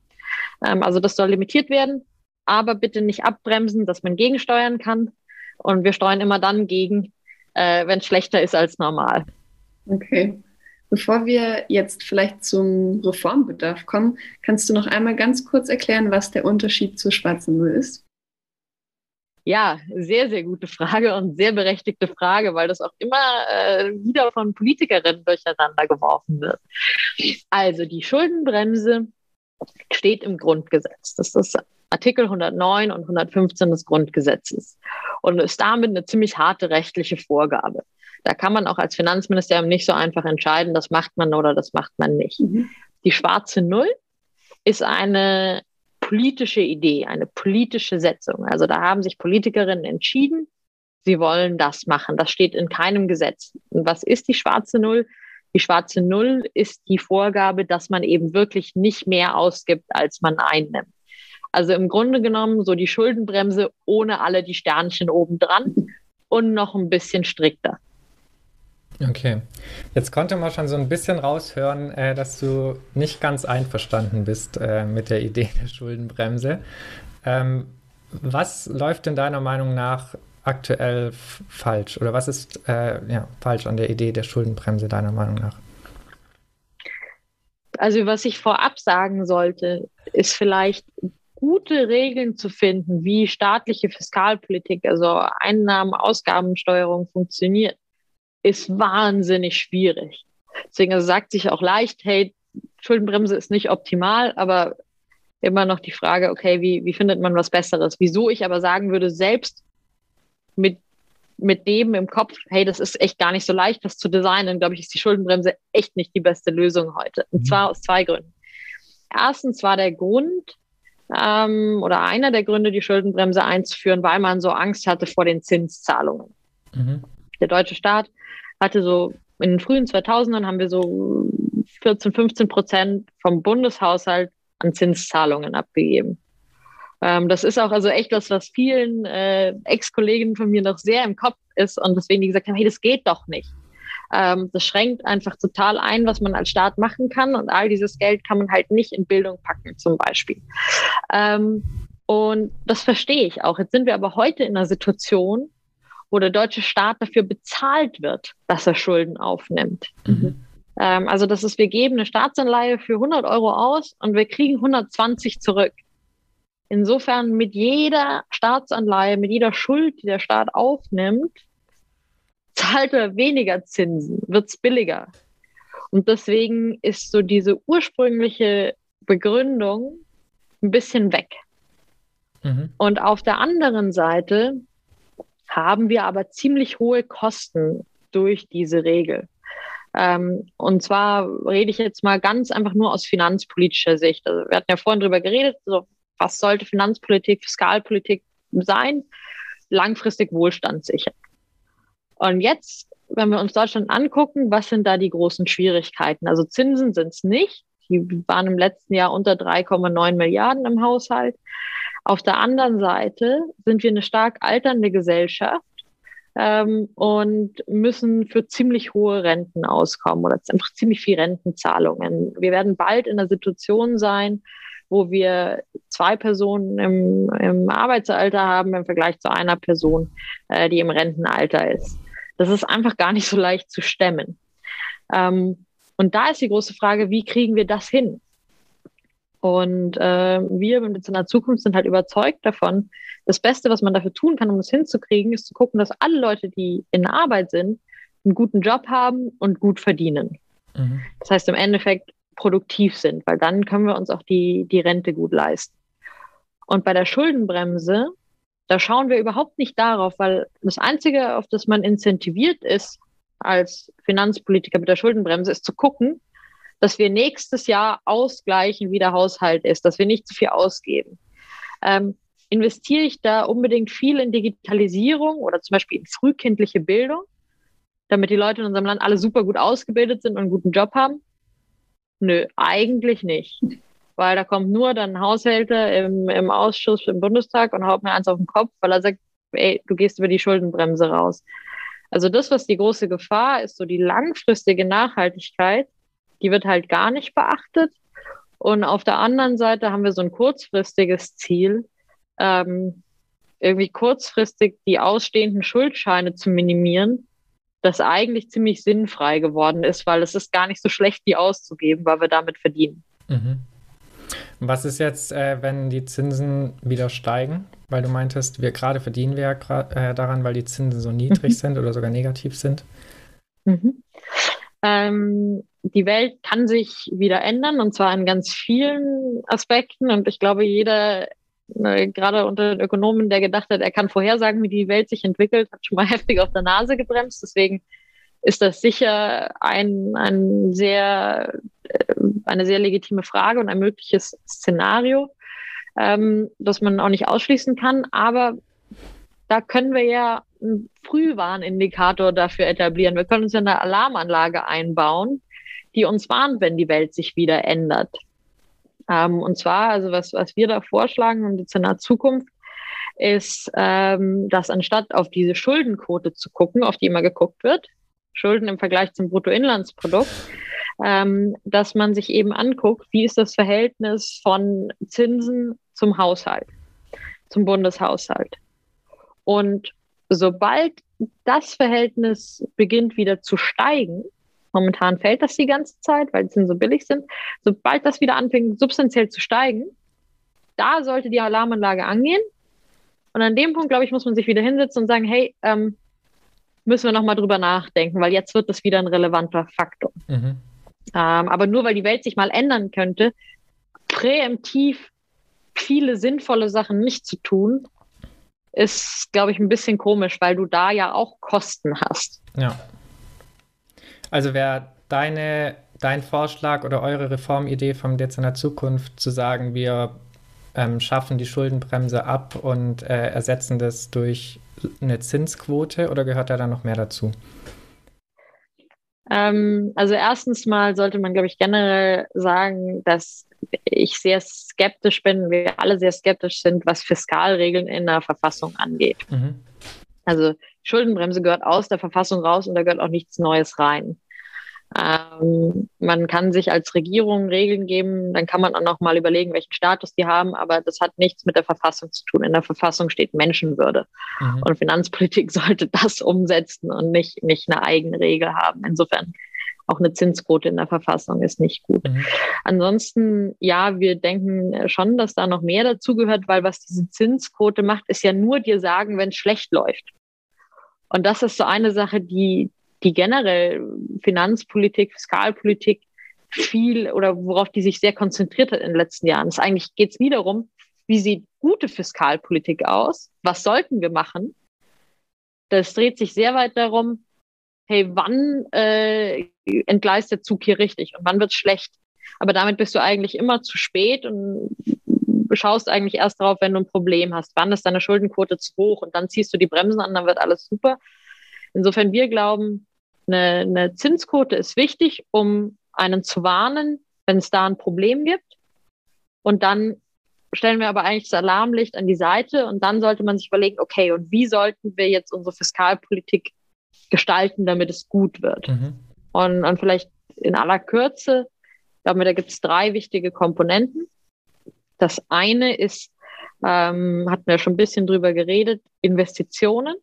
Ähm, also das soll limitiert werden, aber bitte nicht abbremsen, dass man gegensteuern kann. Und wir steuern immer dann gegen, äh, wenn es schlechter ist als normal. Okay. Bevor wir jetzt vielleicht zum Reformbedarf kommen, kannst du noch einmal ganz kurz erklären, was der Unterschied zur schwarzen Null ist? Ja, sehr, sehr gute Frage und sehr berechtigte Frage, weil das auch immer äh, wieder von Politikerinnen durcheinander geworfen wird. Also die Schuldenbremse steht im Grundgesetz. Das ist Artikel 109 und 115 des Grundgesetzes und ist damit eine ziemlich harte rechtliche Vorgabe. Da kann man auch als Finanzministerium nicht so einfach entscheiden, das macht man oder das macht man nicht. Mhm. Die schwarze Null ist eine politische Idee, eine politische Setzung. Also da haben sich Politikerinnen entschieden, sie wollen das machen. Das steht in keinem Gesetz. Und was ist die schwarze Null? Die schwarze Null ist die Vorgabe, dass man eben wirklich nicht mehr ausgibt, als man einnimmt. Also im Grunde genommen so die Schuldenbremse ohne alle die Sternchen obendran und noch ein bisschen strikter. Okay. Jetzt konnte man schon so ein bisschen raushören, äh, dass du nicht ganz einverstanden bist äh, mit der Idee der Schuldenbremse. Ähm, was läuft in deiner Meinung nach aktuell falsch? Oder was ist äh, ja, falsch an der Idee der Schuldenbremse deiner Meinung nach? Also was ich vorab sagen sollte, ist vielleicht gute Regeln zu finden, wie staatliche Fiskalpolitik, also Einnahmen-Ausgabensteuerung funktioniert ist wahnsinnig schwierig. Deswegen also sagt sich auch leicht, hey, Schuldenbremse ist nicht optimal, aber immer noch die Frage, okay, wie, wie findet man was Besseres? Wieso ich aber sagen würde, selbst mit, mit dem im Kopf, hey, das ist echt gar nicht so leicht, das zu designen, glaube ich, ist die Schuldenbremse echt nicht die beste Lösung heute. Und mhm. zwar aus zwei Gründen. Erstens war der Grund ähm, oder einer der Gründe, die Schuldenbremse einzuführen, weil man so Angst hatte vor den Zinszahlungen. Mhm. Der deutsche Staat hatte so in den frühen 2000ern haben wir so 14, 15 Prozent vom Bundeshaushalt an Zinszahlungen abgegeben. Ähm, das ist auch also echt was, was vielen äh, Ex-Kollegen von mir noch sehr im Kopf ist und deswegen die gesagt haben, hey, das geht doch nicht. Ähm, das schränkt einfach total ein, was man als Staat machen kann und all dieses Geld kann man halt nicht in Bildung packen zum Beispiel. Ähm, und das verstehe ich auch. Jetzt sind wir aber heute in einer Situation, wo der deutsche Staat dafür bezahlt wird, dass er Schulden aufnimmt. Mhm. Ähm, also das ist, wir geben eine Staatsanleihe für 100 Euro aus und wir kriegen 120 zurück. Insofern mit jeder Staatsanleihe, mit jeder Schuld, die der Staat aufnimmt, zahlt er weniger Zinsen, wird es billiger. Und deswegen ist so diese ursprüngliche Begründung ein bisschen weg. Mhm. Und auf der anderen Seite haben wir aber ziemlich hohe Kosten durch diese Regel. Ähm, und zwar rede ich jetzt mal ganz einfach nur aus finanzpolitischer Sicht. Also wir hatten ja vorhin drüber geredet, so, was sollte Finanzpolitik, Fiskalpolitik sein? Langfristig Wohlstand sichern. Und jetzt, wenn wir uns Deutschland angucken, was sind da die großen Schwierigkeiten? Also Zinsen sind es nicht. Die waren im letzten Jahr unter 3,9 Milliarden im Haushalt. Auf der anderen Seite sind wir eine stark alternde Gesellschaft ähm, und müssen für ziemlich hohe Renten auskommen oder einfach ziemlich viel Rentenzahlungen. Wir werden bald in einer Situation sein, wo wir zwei Personen im, im Arbeitsalter haben im Vergleich zu einer Person, äh, die im Rentenalter ist. Das ist einfach gar nicht so leicht zu stemmen. Ähm, und da ist die große Frage, wie kriegen wir das hin? Und äh, wir mit in der Zukunft sind halt überzeugt davon, das Beste, was man dafür tun kann, um es hinzukriegen, ist zu gucken, dass alle Leute, die in Arbeit sind, einen guten Job haben und gut verdienen. Mhm. Das heißt im Endeffekt produktiv sind, weil dann können wir uns auch die, die Rente gut leisten. Und bei der Schuldenbremse, da schauen wir überhaupt nicht darauf, weil das Einzige, auf das man incentiviert ist als Finanzpolitiker mit der Schuldenbremse, ist zu gucken, dass wir nächstes Jahr ausgleichen, wie der Haushalt ist, dass wir nicht zu viel ausgeben. Ähm, investiere ich da unbedingt viel in Digitalisierung oder zum Beispiel in frühkindliche Bildung, damit die Leute in unserem Land alle super gut ausgebildet sind und einen guten Job haben? Nö, eigentlich nicht weil da kommt nur dann ein Haushälter im, im Ausschuss im Bundestag und haut mir eins auf den Kopf, weil er sagt, ey, du gehst über die Schuldenbremse raus. Also das, was die große Gefahr ist, so die langfristige Nachhaltigkeit, die wird halt gar nicht beachtet. Und auf der anderen Seite haben wir so ein kurzfristiges Ziel, ähm, irgendwie kurzfristig die ausstehenden Schuldscheine zu minimieren, das eigentlich ziemlich sinnfrei geworden ist, weil es ist gar nicht so schlecht, die auszugeben, weil wir damit verdienen. Mhm. Was ist jetzt, äh, wenn die Zinsen wieder steigen? Weil du meintest, wir gerade verdienen wir ja äh, daran, weil die Zinsen so niedrig mhm. sind oder sogar negativ sind. Mhm. Ähm, die Welt kann sich wieder ändern und zwar in ganz vielen Aspekten. Und ich glaube, jeder, äh, gerade unter den Ökonomen, der gedacht hat, er kann vorhersagen, wie die Welt sich entwickelt, hat schon mal *laughs* heftig auf der Nase gebremst. Deswegen ist das sicher ein, ein sehr, äh, eine sehr legitime Frage und ein mögliches Szenario, ähm, das man auch nicht ausschließen kann. Aber da können wir ja einen Frühwarnindikator dafür etablieren. Wir können uns ja eine Alarmanlage einbauen, die uns warnt, wenn die Welt sich wieder ändert. Ähm, und zwar, also was, was wir da vorschlagen und jetzt in der Zukunft, ist, ähm, dass anstatt auf diese Schuldenquote zu gucken, auf die immer geguckt wird, Schulden im Vergleich zum Bruttoinlandsprodukt, ähm, dass man sich eben anguckt, wie ist das Verhältnis von Zinsen zum Haushalt, zum Bundeshaushalt. Und sobald das Verhältnis beginnt wieder zu steigen, momentan fällt das die ganze Zeit, weil Zinsen so billig sind, sobald das wieder anfängt, substanziell zu steigen, da sollte die Alarmanlage angehen. Und an dem Punkt, glaube ich, muss man sich wieder hinsetzen und sagen, hey, ähm, müssen wir nochmal drüber nachdenken, weil jetzt wird das wieder ein relevanter Faktor. Mhm. Ähm, aber nur weil die Welt sich mal ändern könnte, präemptiv viele sinnvolle Sachen nicht zu tun, ist, glaube ich, ein bisschen komisch, weil du da ja auch Kosten hast. Ja. Also wäre deine, dein Vorschlag oder eure Reformidee vom Dezernat Zukunft zu sagen, wir ähm, schaffen die Schuldenbremse ab und äh, ersetzen das durch eine Zinsquote oder gehört da dann noch mehr dazu? Ähm, also erstens mal sollte man, glaube ich, generell sagen, dass ich sehr skeptisch bin, wir alle sehr skeptisch sind, was Fiskalregeln in der Verfassung angeht. Mhm. Also Schuldenbremse gehört aus der Verfassung raus und da gehört auch nichts Neues rein. Ähm, man kann sich als Regierung Regeln geben, dann kann man auch noch mal überlegen, welchen Status die haben, aber das hat nichts mit der Verfassung zu tun. In der Verfassung steht Menschenwürde. Mhm. Und Finanzpolitik *laughs* sollte das umsetzen und nicht, nicht eine eigene Regel haben. Insofern auch eine Zinsquote in der Verfassung ist nicht gut. Mhm. Ansonsten, ja, wir denken schon, dass da noch mehr dazugehört, weil was diese Zinsquote macht, ist ja nur dir sagen, wenn es schlecht läuft. Und das ist so eine Sache, die, die generell Finanzpolitik, Fiskalpolitik viel oder worauf die sich sehr konzentriert hat in den letzten Jahren. Es eigentlich geht es nie darum, wie sieht gute Fiskalpolitik aus? Was sollten wir machen? Das dreht sich sehr weit darum, hey, wann äh, entgleist der Zug hier richtig und wann wird es schlecht? Aber damit bist du eigentlich immer zu spät und schaust eigentlich erst darauf, wenn du ein Problem hast. Wann ist deine Schuldenquote zu hoch? Und dann ziehst du die Bremsen an, dann wird alles super. Insofern, wir glauben, eine, eine Zinsquote ist wichtig, um einen zu warnen, wenn es da ein Problem gibt. Und dann stellen wir aber eigentlich das Alarmlicht an die Seite und dann sollte man sich überlegen, okay, und wie sollten wir jetzt unsere Fiskalpolitik gestalten, damit es gut wird? Mhm. Und, und vielleicht in aller Kürze, ich glaube, da gibt es drei wichtige Komponenten. Das eine ist, ähm, hatten wir schon ein bisschen drüber geredet, Investitionen.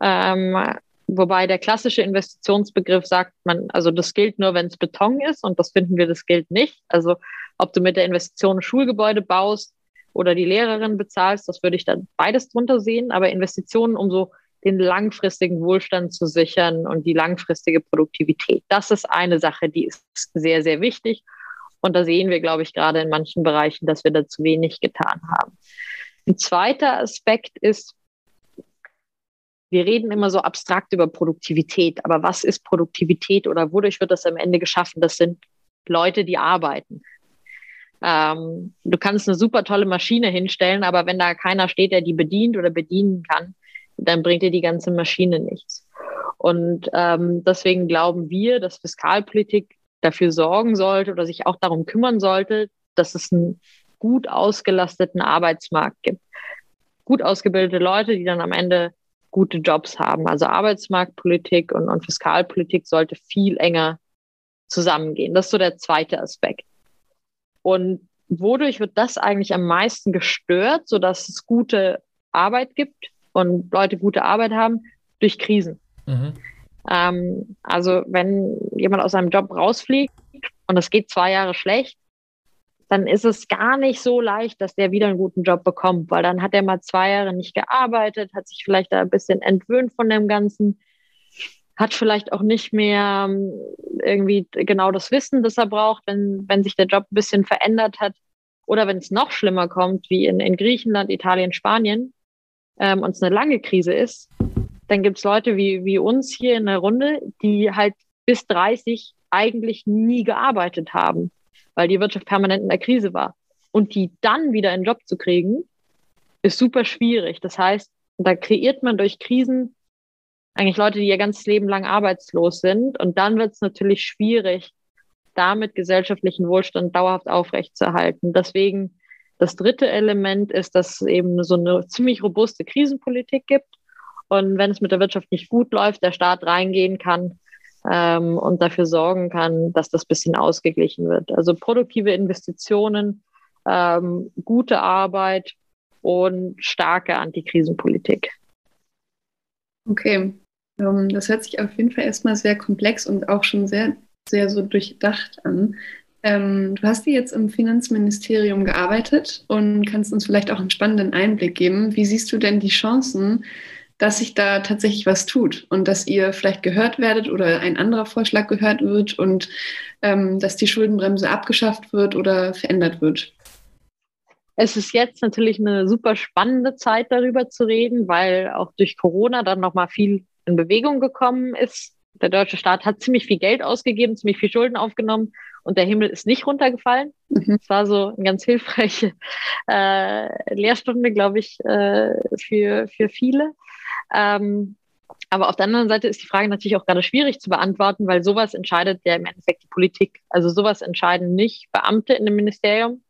Ähm, Wobei der klassische Investitionsbegriff sagt man, also das gilt nur, wenn es Beton ist und das finden wir, das gilt nicht. Also ob du mit der Investition ein Schulgebäude baust oder die Lehrerin bezahlst, das würde ich dann beides drunter sehen. Aber Investitionen, um so den langfristigen Wohlstand zu sichern und die langfristige Produktivität. Das ist eine Sache, die ist sehr, sehr wichtig. Und da sehen wir, glaube ich, gerade in manchen Bereichen, dass wir da zu wenig getan haben. Ein zweiter Aspekt ist, wir reden immer so abstrakt über Produktivität, aber was ist Produktivität oder wodurch wird das am Ende geschaffen? Das sind Leute, die arbeiten. Ähm, du kannst eine super tolle Maschine hinstellen, aber wenn da keiner steht, der die bedient oder bedienen kann, dann bringt dir die ganze Maschine nichts. Und ähm, deswegen glauben wir, dass Fiskalpolitik dafür sorgen sollte oder sich auch darum kümmern sollte, dass es einen gut ausgelasteten Arbeitsmarkt gibt. Gut ausgebildete Leute, die dann am Ende gute Jobs haben. Also Arbeitsmarktpolitik und, und Fiskalpolitik sollte viel enger zusammengehen. Das ist so der zweite Aspekt. Und wodurch wird das eigentlich am meisten gestört, sodass es gute Arbeit gibt und Leute gute Arbeit haben? Durch Krisen. Mhm. Ähm, also wenn jemand aus seinem Job rausfliegt und es geht zwei Jahre schlecht, dann ist es gar nicht so leicht, dass der wieder einen guten Job bekommt, weil dann hat er mal zwei Jahre nicht gearbeitet, hat sich vielleicht da ein bisschen entwöhnt von dem Ganzen, hat vielleicht auch nicht mehr ähm, irgendwie genau das Wissen, das er braucht, wenn, wenn sich der Job ein bisschen verändert hat. Oder wenn es noch schlimmer kommt, wie in, in Griechenland, Italien, Spanien, ähm, und es eine lange Krise ist, dann gibt es Leute wie, wie uns hier in der Runde, die halt bis 30 eigentlich nie gearbeitet haben weil die Wirtschaft permanent in der Krise war. Und die dann wieder in den Job zu kriegen, ist super schwierig. Das heißt, da kreiert man durch Krisen eigentlich Leute, die ihr ganzes Leben lang arbeitslos sind. Und dann wird es natürlich schwierig, damit gesellschaftlichen Wohlstand dauerhaft aufrechtzuerhalten. Deswegen das dritte Element ist, dass es eben so eine ziemlich robuste Krisenpolitik gibt. Und wenn es mit der Wirtschaft nicht gut läuft, der Staat reingehen kann ähm, und dafür sorgen kann, dass das bisschen ausgeglichen wird. Also produktive Investitionen, ähm, gute Arbeit und starke Antikrisenpolitik. Okay, ähm, das hört sich auf jeden Fall erstmal sehr komplex und auch schon sehr, sehr so durchdacht an. Ähm, du hast jetzt im Finanzministerium gearbeitet und kannst uns vielleicht auch einen spannenden Einblick geben. Wie siehst du denn die Chancen, dass sich da tatsächlich was tut und dass ihr vielleicht gehört werdet oder ein anderer Vorschlag gehört wird und ähm, dass die Schuldenbremse abgeschafft wird oder verändert wird. Es ist jetzt natürlich eine super spannende Zeit, darüber zu reden, weil auch durch Corona dann nochmal viel in Bewegung gekommen ist. Der deutsche Staat hat ziemlich viel Geld ausgegeben, ziemlich viel Schulden aufgenommen und der Himmel ist nicht runtergefallen. Mhm. Das war so eine ganz hilfreiche äh, Lehrstunde, glaube ich, äh, für, für viele. Ähm, aber auf der anderen Seite ist die Frage natürlich auch gerade schwierig zu beantworten, weil sowas entscheidet ja im Endeffekt die Politik. Also sowas entscheiden nicht Beamte in dem Ministerium.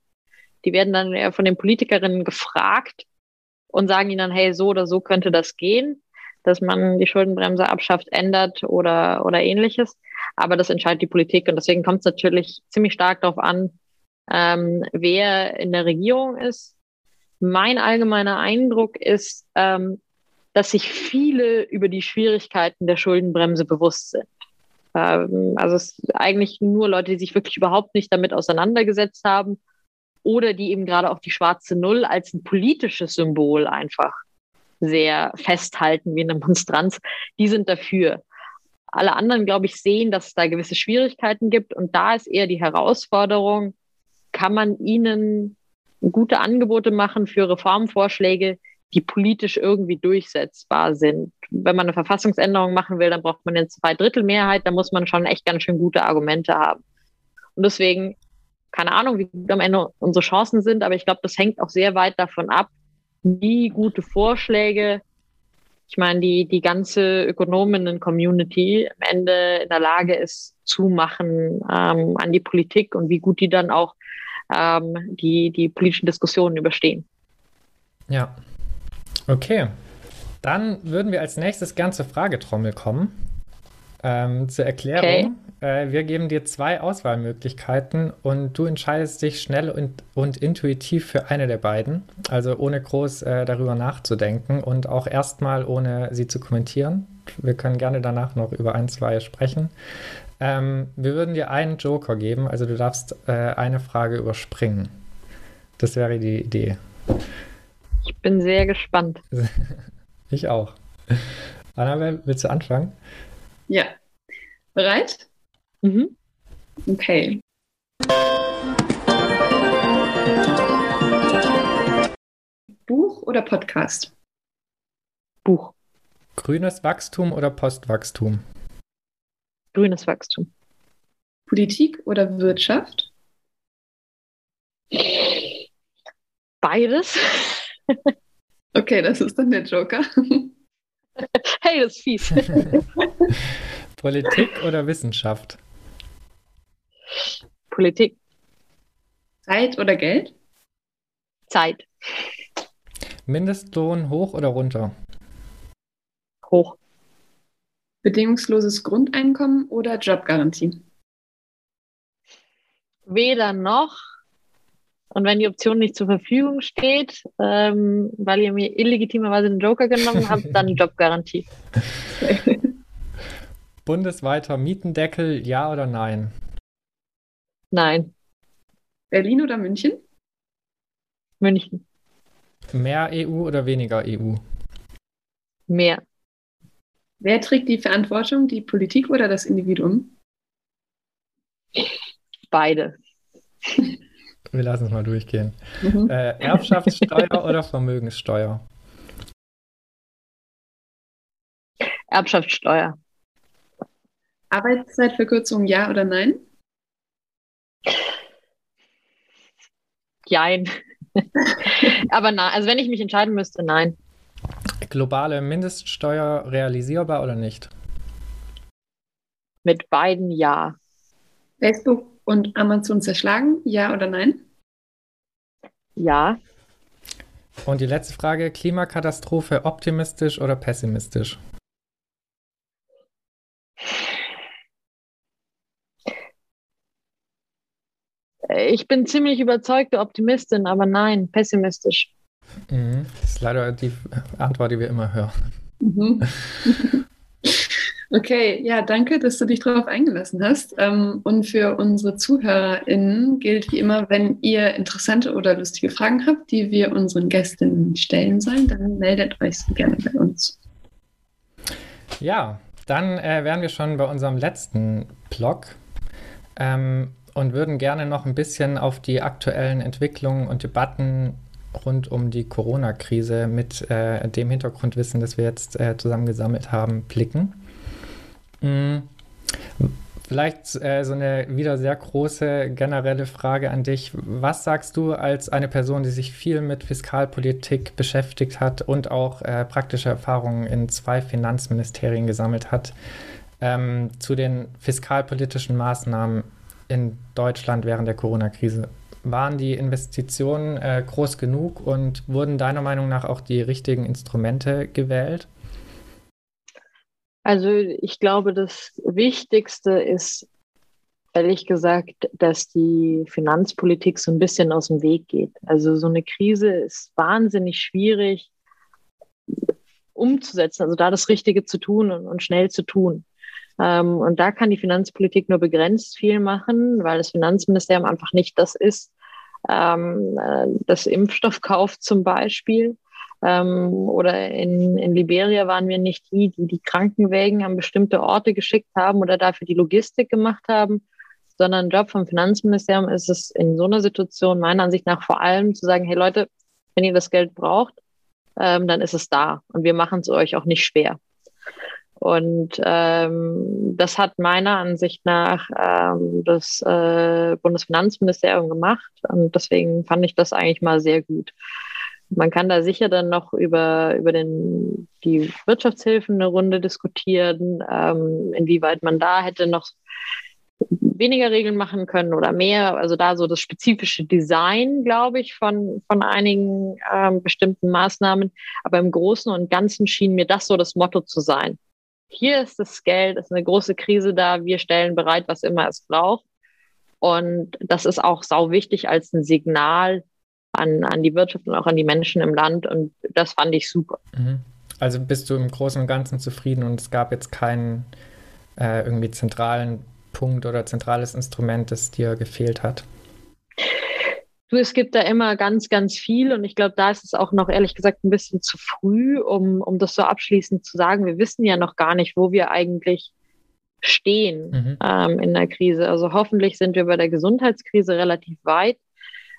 Die werden dann eher von den Politikerinnen gefragt und sagen ihnen dann, hey, so oder so könnte das gehen, dass man die Schuldenbremse abschafft, ändert oder, oder ähnliches. Aber das entscheidet die Politik und deswegen kommt es natürlich ziemlich stark darauf an, ähm, wer in der Regierung ist. Mein allgemeiner Eindruck ist, ähm, dass sich viele über die Schwierigkeiten der Schuldenbremse bewusst sind. Ähm, also es sind eigentlich nur Leute, die sich wirklich überhaupt nicht damit auseinandergesetzt haben oder die eben gerade auch die schwarze Null als ein politisches Symbol einfach sehr festhalten wie eine Monstranz, die sind dafür. Alle anderen, glaube ich, sehen, dass es da gewisse Schwierigkeiten gibt. Und da ist eher die Herausforderung, kann man ihnen gute Angebote machen für Reformvorschläge, die politisch irgendwie durchsetzbar sind. Wenn man eine Verfassungsänderung machen will, dann braucht man eine Zweidrittelmehrheit, da muss man schon echt ganz schön gute Argumente haben. Und deswegen, keine Ahnung, wie gut am Ende unsere Chancen sind, aber ich glaube, das hängt auch sehr weit davon ab, wie gute Vorschläge, ich meine, die, die ganze Ökonominnen-Community am Ende in der Lage ist, zu machen ähm, an die Politik und wie gut die dann auch ähm, die, die politischen Diskussionen überstehen. Ja, Okay, dann würden wir als nächstes gern zur Fragetrommel kommen. Ähm, zur Erklärung. Okay. Äh, wir geben dir zwei Auswahlmöglichkeiten und du entscheidest dich schnell und, und intuitiv für eine der beiden. Also ohne groß äh, darüber nachzudenken und auch erstmal ohne sie zu kommentieren. Wir können gerne danach noch über ein, zwei sprechen. Ähm, wir würden dir einen Joker geben, also du darfst äh, eine Frage überspringen. Das wäre die Idee. Ich bin sehr gespannt. *laughs* ich auch. Annabelle, willst du anfangen? Ja. Bereit? Mhm. Okay. Buch oder Podcast? Buch. Grünes Wachstum oder Postwachstum? Grünes Wachstum. Politik oder Wirtschaft? Beides. Okay, das ist dann der Joker. *laughs* Hey, das ist fies. *laughs* Politik oder Wissenschaft? Politik. Zeit oder Geld? Zeit. Mindestlohn hoch oder runter? Hoch. Bedingungsloses Grundeinkommen oder Jobgarantie? Weder noch. Und wenn die Option nicht zur Verfügung steht, ähm, weil ihr mir illegitimerweise den Joker genommen habt, *laughs* dann Jobgarantie. Bundesweiter Mietendeckel, ja oder nein? Nein. Berlin oder München? München. Mehr EU oder weniger EU? Mehr. Wer trägt die Verantwortung, die Politik oder das Individuum? Beide. *laughs* Wir lassen es mal durchgehen. Mhm. Äh, Erbschaftssteuer oder Vermögenssteuer? Erbschaftssteuer. Arbeitszeitverkürzung, ja oder nein? Jein. *laughs* Aber nein, also wenn ich mich entscheiden müsste, nein. Globale Mindeststeuer realisierbar oder nicht? Mit beiden ja. Facebook und Amazon zerschlagen, ja oder nein? Ja. Und die letzte Frage, Klimakatastrophe optimistisch oder pessimistisch? Ich bin ziemlich überzeugte Optimistin, aber nein, pessimistisch. Mhm. Das ist leider die Antwort, die wir immer hören. Mhm. *laughs* Okay, ja, danke, dass du dich darauf eingelassen hast. Ähm, Und für unsere ZuhörerInnen gilt wie immer, wenn ihr interessante oder lustige Fragen habt, die wir unseren Gästinnen stellen sollen, dann meldet euch gerne bei uns. Ja, dann äh, wären wir schon bei unserem letzten Blog ähm, und würden gerne noch ein bisschen auf die aktuellen Entwicklungen und Debatten rund um die Corona-Krise mit äh, dem Hintergrundwissen, das wir jetzt äh, zusammengesammelt haben, blicken. Mm, Vielleicht äh, so eine wieder sehr große generelle Frage an dich. Was sagst du als eine Person, die sich viel mit Fiskalpolitik beschäftigt hat und auch äh, praktische Erfahrungen in zwei Finanzministerien gesammelt hat, ähm, zu den fiskalpolitischen Maßnahmen in Deutschland während der Corona-Krise? Waren die Investitionen äh, groß genug und wurden deiner Meinung nach auch die richtigen Instrumente gewählt? Also ich glaube, das Wichtigste ist, ehrlich gesagt, dass die Finanzpolitik so ein bisschen aus dem Weg geht. Also so eine Krise ist wahnsinnig schwierig umzusetzen, also da das Richtige zu tun und, und schnell zu tun. Ähm, und da kann die Finanzpolitik nur begrenzt viel machen, weil das Finanzministerium einfach nicht das ist, ähm, äh, das Impfstoff kauft zum Beispiel. Ähm, oder in, in Liberia waren wir nicht die, die die Krankenwägen an bestimmte Orte geschickt haben oder dafür die Logistik gemacht haben, sondern Job vom Finanzministerium ist es in so einer Situation meiner Ansicht nach vor allem zu sagen, hey Leute, wenn ihr das Geld braucht, ähm, dann ist es da und wir machen es euch auch nicht schwer. Und ähm, das hat meiner Ansicht nach ähm, das äh, Bundesfinanzministerium gemacht. Und deswegen fand ich das eigentlich mal sehr gut. Man kann da sicher dann noch über, über den, die Wirtschaftshilfen eine Runde diskutieren, ähm, inwieweit man da hätte noch weniger Regeln machen können oder mehr. Also da so das spezifische Design, glaube ich, von, von einigen ähm, bestimmten Maßnahmen. Aber im Großen und Ganzen schien mir das so das Motto zu sein. Hier ist das Geld, es ist eine große Krise da, wir stellen bereit, was immer es braucht. Und das ist auch sau wichtig als ein Signal an, an die Wirtschaft und auch an die Menschen im Land. Und das fand ich super. Mhm. Also bist du im Großen und Ganzen zufrieden und es gab jetzt keinen äh, irgendwie zentralen Punkt oder zentrales Instrument, das dir gefehlt hat? Du, es gibt da immer ganz, ganz viel und ich glaube, da ist es auch noch ehrlich gesagt ein bisschen zu früh, um, um das so abschließend zu sagen. Wir wissen ja noch gar nicht, wo wir eigentlich stehen Mhm. ähm, in der Krise. Also hoffentlich sind wir bei der Gesundheitskrise relativ weit.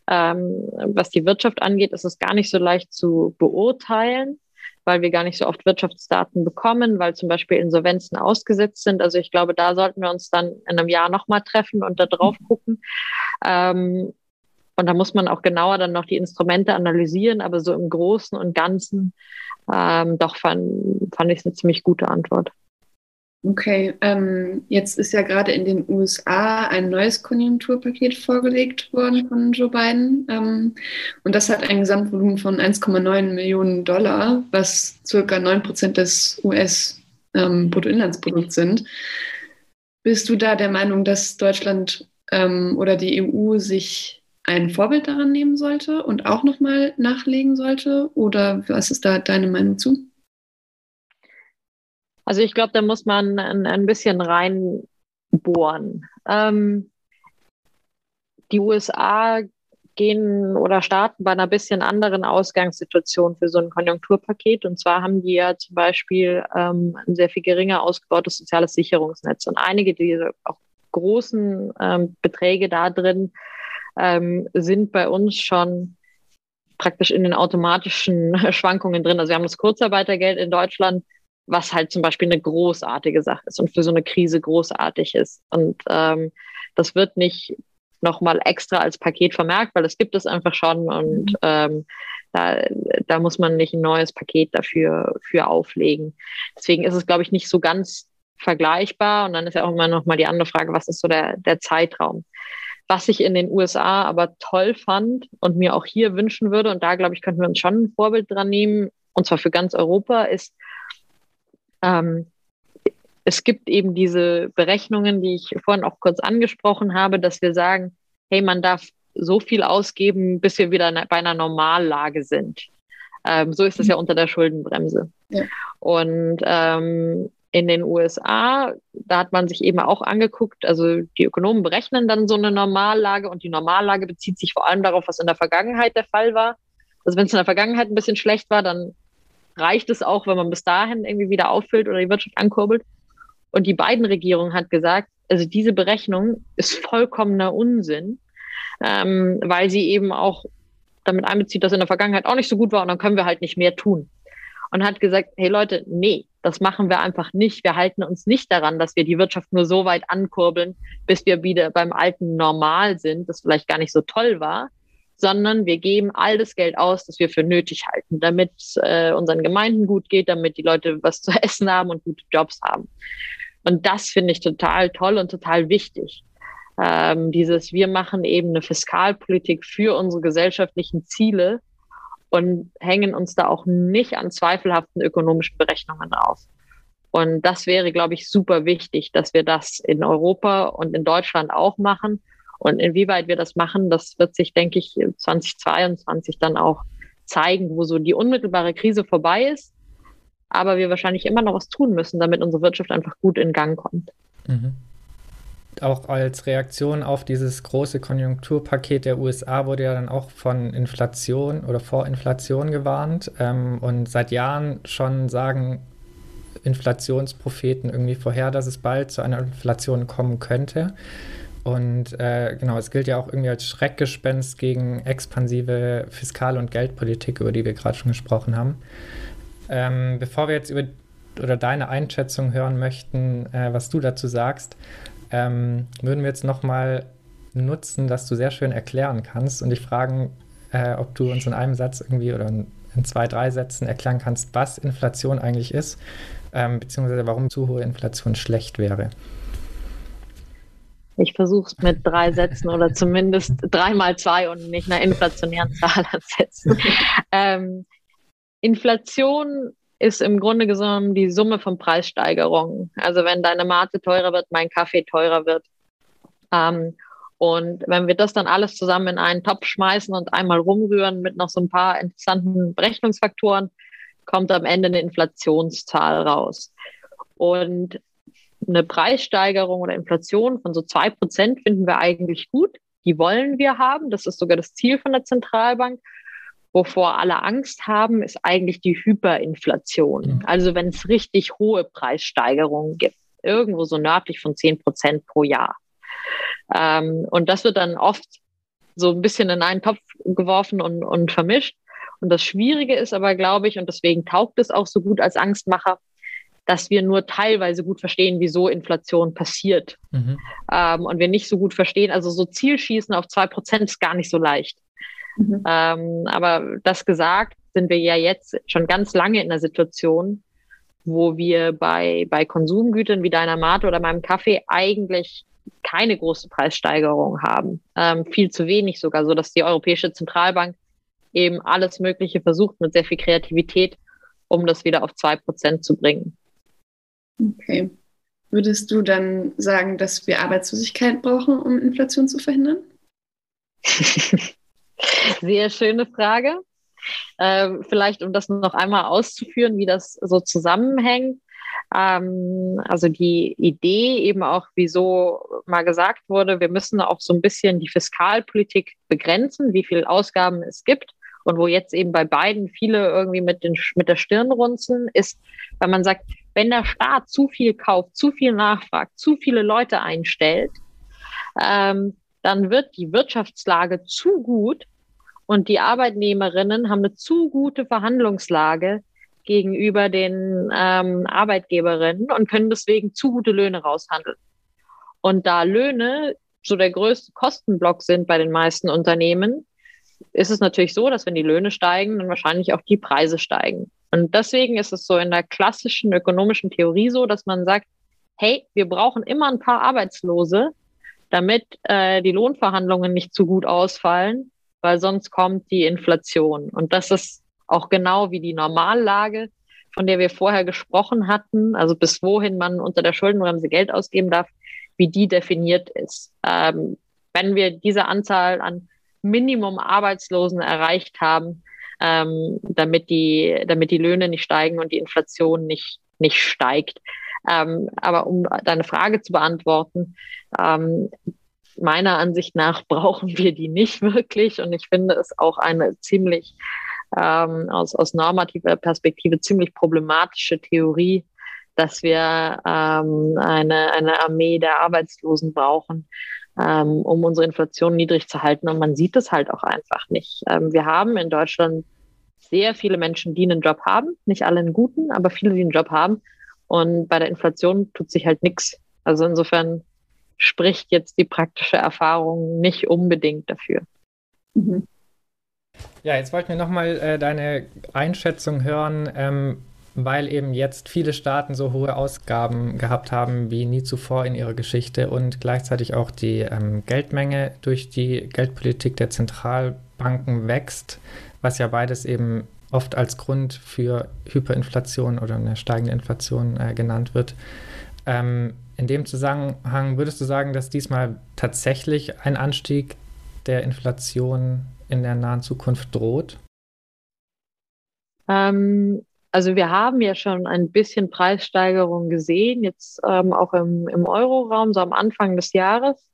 Ähm, was die Wirtschaft angeht, ist es gar nicht so leicht zu beurteilen, weil wir gar nicht so oft Wirtschaftsdaten bekommen, weil zum Beispiel Insolvenzen ausgesetzt sind. Also ich glaube, da sollten wir uns dann in einem Jahr nochmal treffen und da drauf gucken. Ähm, und da muss man auch genauer dann noch die Instrumente analysieren, aber so im Großen und Ganzen ähm, doch fand, fand ich es eine ziemlich gute Antwort. Okay, ähm, jetzt ist ja gerade in den USA ein neues Konjunkturpaket vorgelegt worden von Joe Biden. Ähm, und das hat ein Gesamtvolumen von 1,9 Millionen Dollar, was circa 9 Prozent des US-Bruttoinlandsprodukts ähm, sind. Bist du da der Meinung, dass Deutschland ähm, oder die EU sich ein Vorbild daran nehmen sollte und auch nochmal nachlegen sollte? Oder was ist da deine Meinung zu? Also ich glaube, da muss man ein, ein bisschen reinbohren. Ähm, die USA gehen oder starten bei einer bisschen anderen Ausgangssituation für so ein Konjunkturpaket. Und zwar haben die ja zum Beispiel ähm, ein sehr viel geringer ausgebautes soziales Sicherungsnetz. Und einige dieser auch großen ähm, Beträge da drin ähm, sind bei uns schon praktisch in den automatischen *laughs* Schwankungen drin. Also wir haben das Kurzarbeitergeld in Deutschland was halt zum Beispiel eine großartige Sache ist und für so eine Krise großartig ist. Und ähm, das wird nicht nochmal extra als Paket vermerkt, weil es gibt es einfach schon und mhm. ähm, da, da muss man nicht ein neues Paket dafür für auflegen. Deswegen ist es, glaube ich, nicht so ganz vergleichbar. Und dann ist ja auch immer nochmal die andere Frage, was ist so der, der Zeitraum? Was ich in den USA aber toll fand und mir auch hier wünschen würde, und da glaube ich, könnten wir uns schon ein Vorbild dran nehmen, und zwar für ganz Europa, ist, ähm, es gibt eben diese Berechnungen, die ich vorhin auch kurz angesprochen habe, dass wir sagen, hey, man darf so viel ausgeben, bis wir wieder bei einer Normallage sind. Ähm, so ist es ja unter der Schuldenbremse. Ja. Und ähm, in den USA, da hat man sich eben auch angeguckt, also die Ökonomen berechnen dann so eine Normallage und die Normallage bezieht sich vor allem darauf, was in der Vergangenheit der Fall war. Also wenn es in der Vergangenheit ein bisschen schlecht war, dann reicht es auch, wenn man bis dahin irgendwie wieder auffüllt oder die Wirtschaft ankurbelt. Und die beiden Regierungen hat gesagt, also diese Berechnung ist vollkommener Unsinn, ähm, weil sie eben auch damit einbezieht, dass in der Vergangenheit auch nicht so gut war und dann können wir halt nicht mehr tun. Und hat gesagt, hey Leute, nee, das machen wir einfach nicht. Wir halten uns nicht daran, dass wir die Wirtschaft nur so weit ankurbeln, bis wir wieder beim alten Normal sind, das vielleicht gar nicht so toll war, sondern wir geben all das Geld aus, das wir für nötig halten, damit äh, unseren Gemeinden gut geht, damit die Leute was zu *laughs* essen haben und gute Jobs haben. Und das finde ich total toll und total wichtig. Ähm, dieses, wir machen eben eine Fiskalpolitik für unsere gesellschaftlichen Ziele und hängen uns da auch nicht an zweifelhaften ökonomischen Berechnungen auf. Und das wäre, glaube ich, super wichtig, dass wir das in Europa und in Deutschland auch machen und inwieweit wir das machen, das wird sich, denke ich, 2022 dann auch zeigen, wo so die unmittelbare Krise vorbei ist, aber wir wahrscheinlich immer noch was tun müssen, damit unsere Wirtschaft einfach gut in Gang kommt. Mhm. Auch als Reaktion auf dieses große Konjunkturpaket der USA wurde ja dann auch von Inflation oder vor Inflation gewarnt. Ähm, und seit Jahren schon sagen Inflationspropheten irgendwie vorher, dass es bald zu einer Inflation kommen könnte. Und äh, genau, es gilt ja auch irgendwie als Schreckgespenst gegen expansive Fiskal- und Geldpolitik, über die wir gerade schon gesprochen haben. Ähm, bevor wir jetzt über oder deine Einschätzung hören möchten, äh, was du dazu sagst, ähm, würden wir jetzt nochmal nutzen, dass du sehr schön erklären kannst und dich fragen, äh, ob du uns in einem Satz irgendwie oder in, zwei, drei Sätzen erklären kannst, was Inflation eigentlich ist, ähm, beziehungsweise warum zu hohe Inflation schlecht wäre. Ich versuche es mit drei Sätzen oder zumindest dreimal zwei und nicht einer inflationären Zahl *laughs* ansetzen. ähm, Inflation ist im Grunde genommen die Summe von Preissteigerungen. Also wenn deine Mate teurer wird, mein Kaffee teurer wird. Ähm, und wenn wir das dann alles zusammen in einen Topf schmeißen und einmal rumrühren mit noch so ein paar interessanten Berechnungsfaktoren, kommt am Ende eine Inflationszahl raus. Und eine Preissteigerung oder Inflation von so zwei Prozent finden wir eigentlich gut. Die wollen wir haben. Das ist sogar das Ziel von der Zentralbank. Wovor alle Angst haben, ist eigentlich die Hyperinflation. Mhm. Also wenn es richtig hohe Preissteigerungen gibt, irgendwo so nördlich von zehn Prozent pro Jahr. Ähm, und das wird dann oft so ein bisschen in einen Topf geworfen und, und vermischt. Und das Schwierige ist aber, glaube ich, und deswegen taugt es auch so gut als Angstmacher, dass wir nur teilweise gut verstehen, wieso Inflation passiert. Mhm. Ähm, und wir nicht so gut verstehen, also so Zielschießen auf zwei Prozent ist gar nicht so leicht. Mhm. Ähm, aber das gesagt, sind wir ja jetzt schon ganz lange in der Situation, wo wir bei, bei Konsumgütern wie deiner Mate oder meinem Kaffee eigentlich keine große Preissteigerung haben. Ähm, viel zu wenig sogar, so dass die Europäische Zentralbank eben alles Mögliche versucht mit sehr viel Kreativität, um das wieder auf zwei Prozent zu bringen. Okay. Würdest du dann sagen, dass wir Arbeitslosigkeit brauchen, um Inflation zu verhindern? *laughs* Sehr schöne Frage. Äh, vielleicht, um das noch einmal auszuführen, wie das so zusammenhängt. Ähm, also die Idee eben auch, wieso mal gesagt wurde, wir müssen auch so ein bisschen die Fiskalpolitik begrenzen, wie viel Ausgaben es gibt. Und wo jetzt eben bei beiden viele irgendwie mit, den, mit der Stirn runzeln, ist, weil man sagt, wenn der Staat zu viel kauft, zu viel nachfragt, zu viele Leute einstellt, ähm, dann wird die Wirtschaftslage zu gut und die Arbeitnehmerinnen haben eine zu gute Verhandlungslage gegenüber den ähm, Arbeitgeberinnen und können deswegen zu gute Löhne raushandeln. Und da Löhne so der größte Kostenblock sind bei den meisten Unternehmen, ist es natürlich so, dass wenn die Löhne steigen, dann wahrscheinlich auch die Preise steigen. Und deswegen ist es so in der klassischen ökonomischen Theorie so, dass man sagt, hey, wir brauchen immer ein paar Arbeitslose, damit äh, die Lohnverhandlungen nicht zu gut ausfallen, weil sonst kommt die Inflation. Und das ist auch genau wie die Normallage, von der wir vorher gesprochen hatten, also bis wohin man unter der Schuldenbremse Geld ausgeben darf, wie die definiert ist. Ähm, wenn wir diese Anzahl an Minimum Arbeitslosen erreicht haben, ähm, damit, die, damit die Löhne nicht steigen und die Inflation nicht, nicht steigt. Ähm, aber um deine Frage zu beantworten, ähm, meiner Ansicht nach *laughs* brauchen wir die nicht wirklich. Und ich finde es auch eine ziemlich ähm, aus, aus normativer Perspektive ziemlich problematische Theorie, dass wir ähm, eine, eine Armee der Arbeitslosen brauchen, ähm, um unsere Inflation niedrig zu halten. Und man sieht es halt auch einfach nicht. Ähm, wir haben in Deutschland sehr viele Menschen, die einen Job haben, nicht alle einen guten, aber viele, die einen Job haben. Und bei der Inflation tut sich halt nichts. Also insofern spricht jetzt die praktische Erfahrung nicht unbedingt dafür. Mhm. Ja, jetzt wollten wir nochmal äh, deine Einschätzung hören, ähm, weil eben jetzt viele Staaten so hohe Ausgaben gehabt haben wie nie zuvor in ihrer Geschichte und gleichzeitig auch die ähm, Geldmenge durch die Geldpolitik der Zentralbanken wächst, was ja beides eben oft als Grund für Hyperinflation oder eine steigende Inflation äh, genannt wird. Ähm, in dem Zusammenhang würdest du sagen, dass diesmal tatsächlich ein Anstieg der Inflation in der nahen Zukunft droht? Ähm, also wir haben ja schon ein bisschen Preissteigerung gesehen, jetzt ähm, auch im, im Euroraum, so am Anfang des Jahres.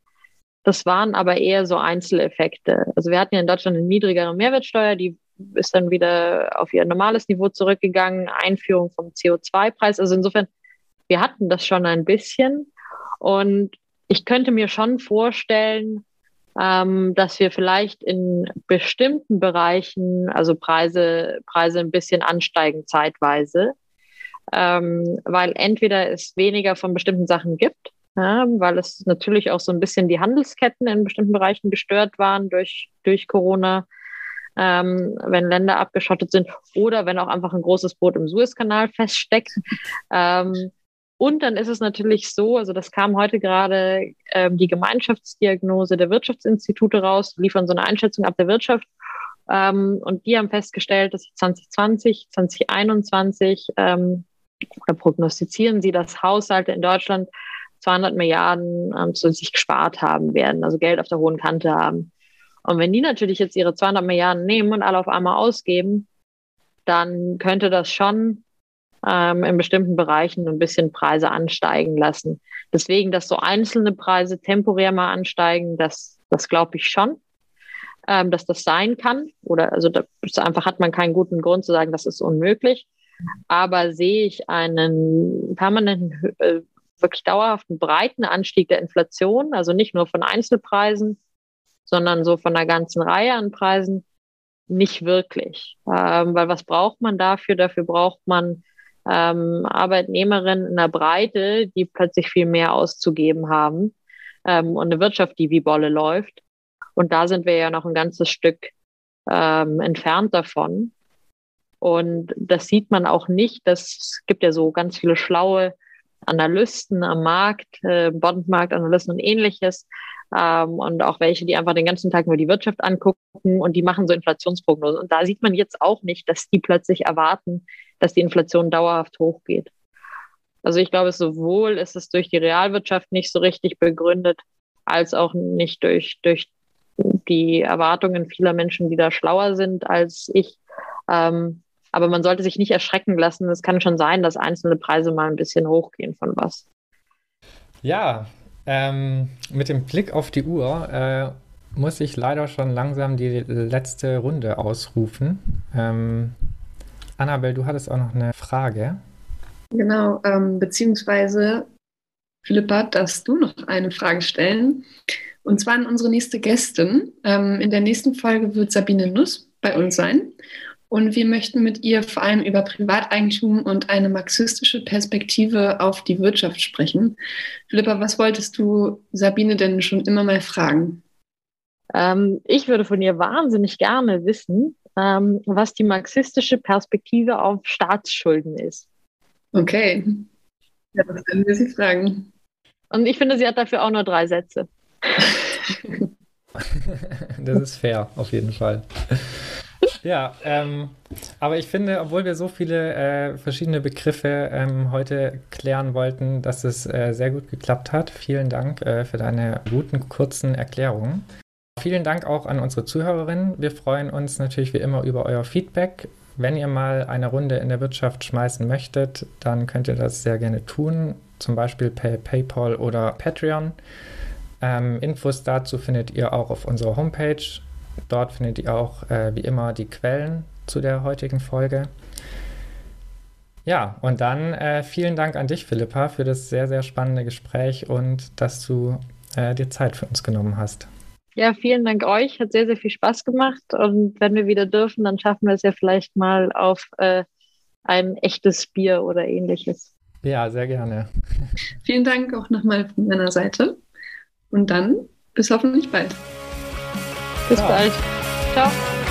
Das waren aber eher so Einzeleffekte. Also wir hatten ja in Deutschland eine niedrigere Mehrwertsteuer, die ist dann wieder auf ihr normales Niveau zurückgegangen, Einführung vom CO2-Preis. Also insofern, wir hatten das schon ein bisschen. Und ich könnte mir schon vorstellen, ähm, dass wir vielleicht in bestimmten Bereichen, also Preise, Preise ein bisschen ansteigen zeitweise, ähm, weil entweder es weniger von bestimmten Sachen gibt, ja, weil es natürlich auch so ein bisschen die Handelsketten in bestimmten Bereichen gestört waren durch, durch Corona, ähm, wenn Länder abgeschottet sind oder wenn auch einfach ein großes Boot im Suezkanal feststeckt. *laughs* Ähm, und dann ist es natürlich so, also das kam heute gerade ähm, die Gemeinschaftsdiagnose der Wirtschaftsinstitute raus, liefern so eine Einschätzung ab der Wirtschaft. Ähm, und die haben festgestellt, dass 2020, 2021 ähm, oder prognostizieren sie, dass Haushalte in Deutschland 200 Milliarden ähm, zu sich gespart haben werden, also Geld auf der hohen Kante haben. Und wenn die natürlich jetzt ihre 200 Milliarden nehmen und alle auf einmal ausgeben, dann könnte das schon ähm, in bestimmten Bereichen ein bisschen Preise ansteigen lassen. Deswegen, dass so einzelne Preise temporär mal ansteigen, das, das glaube ich schon, ähm, dass das sein kann. Oder also da einfach hat man keinen guten Grund zu sagen, das ist unmöglich. Aber sehe ich einen permanenten, äh, wirklich dauerhaften breiten Anstieg der Inflation, also nicht nur von Einzelpreisen, sondern so von einer ganzen Reihe an Preisen nicht wirklich. Ähm, weil was braucht man dafür? Dafür braucht man ähm, Arbeitnehmerinnen in der Breite, die plötzlich viel mehr auszugeben haben ähm, und eine Wirtschaft, die wie Bolle läuft. Und da sind wir ja noch ein ganzes Stück ähm, entfernt davon. Und das sieht man auch nicht. Es gibt ja so ganz viele schlaue Analysten am Markt, äh, Bondmarktanalysten und ähnliches. Ähm, und auch welche, die einfach den ganzen Tag nur die Wirtschaft angucken und die machen so Inflationsprognosen. Und da sieht man jetzt auch nicht, dass die plötzlich erwarten, dass die Inflation dauerhaft hochgeht. Also ich glaube, sowohl ist es durch die Realwirtschaft nicht so richtig begründet, als auch nicht durch, durch die Erwartungen vieler Menschen, die da schlauer sind als ich. Ähm, aber man sollte sich nicht erschrecken lassen. Es kann schon sein, dass einzelne Preise mal ein bisschen hochgehen von was. Ja, ähm, mit dem Blick auf die Uhr äh, muss ich leider schon langsam die letzte Runde ausrufen. Ähm, Annabel, du hattest auch noch eine Frage. Genau, ähm, beziehungsweise Philippa, darfst du noch eine Frage stellen? Und zwar an unsere nächste Gästin. Ähm, in der nächsten Folge wird Sabine Nuss bei uns sein. Und wir möchten mit ihr vor allem über Privateigentum und eine marxistische Perspektive auf die Wirtschaft sprechen. Philippa, was wolltest du Sabine denn schon immer mal fragen? Ähm, ich würde von ihr wahnsinnig gerne wissen, ähm, was die marxistische Perspektive auf Staatsschulden ist. Okay. Ja, das werden wir sie fragen. Und ich finde, sie hat dafür auch nur drei Sätze. *laughs* das ist fair, auf jeden Fall. Ja, ähm, aber ich finde, obwohl wir so viele äh, verschiedene Begriffe ähm, heute klären wollten, dass es äh, sehr gut geklappt hat. Vielen Dank äh, für deine guten, kurzen Erklärungen. Vielen Dank auch an unsere Zuhörerinnen. Wir freuen uns natürlich wie immer über euer Feedback. Wenn ihr mal eine Runde in der Wirtschaft schmeißen möchtet, dann könnt ihr das sehr gerne tun, zum Beispiel per PayPal oder Patreon. Ähm, Infos dazu findet ihr auch auf unserer Homepage. Dort findet ihr auch äh, wie immer die Quellen zu der heutigen Folge. Ja, und dann äh, vielen Dank an dich, Philippa, für das sehr, sehr spannende Gespräch und dass du äh, dir Zeit für uns genommen hast. Ja, vielen Dank euch. Hat sehr, sehr viel Spaß gemacht. Und wenn wir wieder dürfen, dann schaffen wir es ja vielleicht mal auf äh, ein echtes Bier oder ähnliches. Ja, sehr gerne. *laughs* Vielen Dank auch nochmal von meiner Seite. Und dann bis hoffentlich bald. Bis Ciao. bald. Ciao.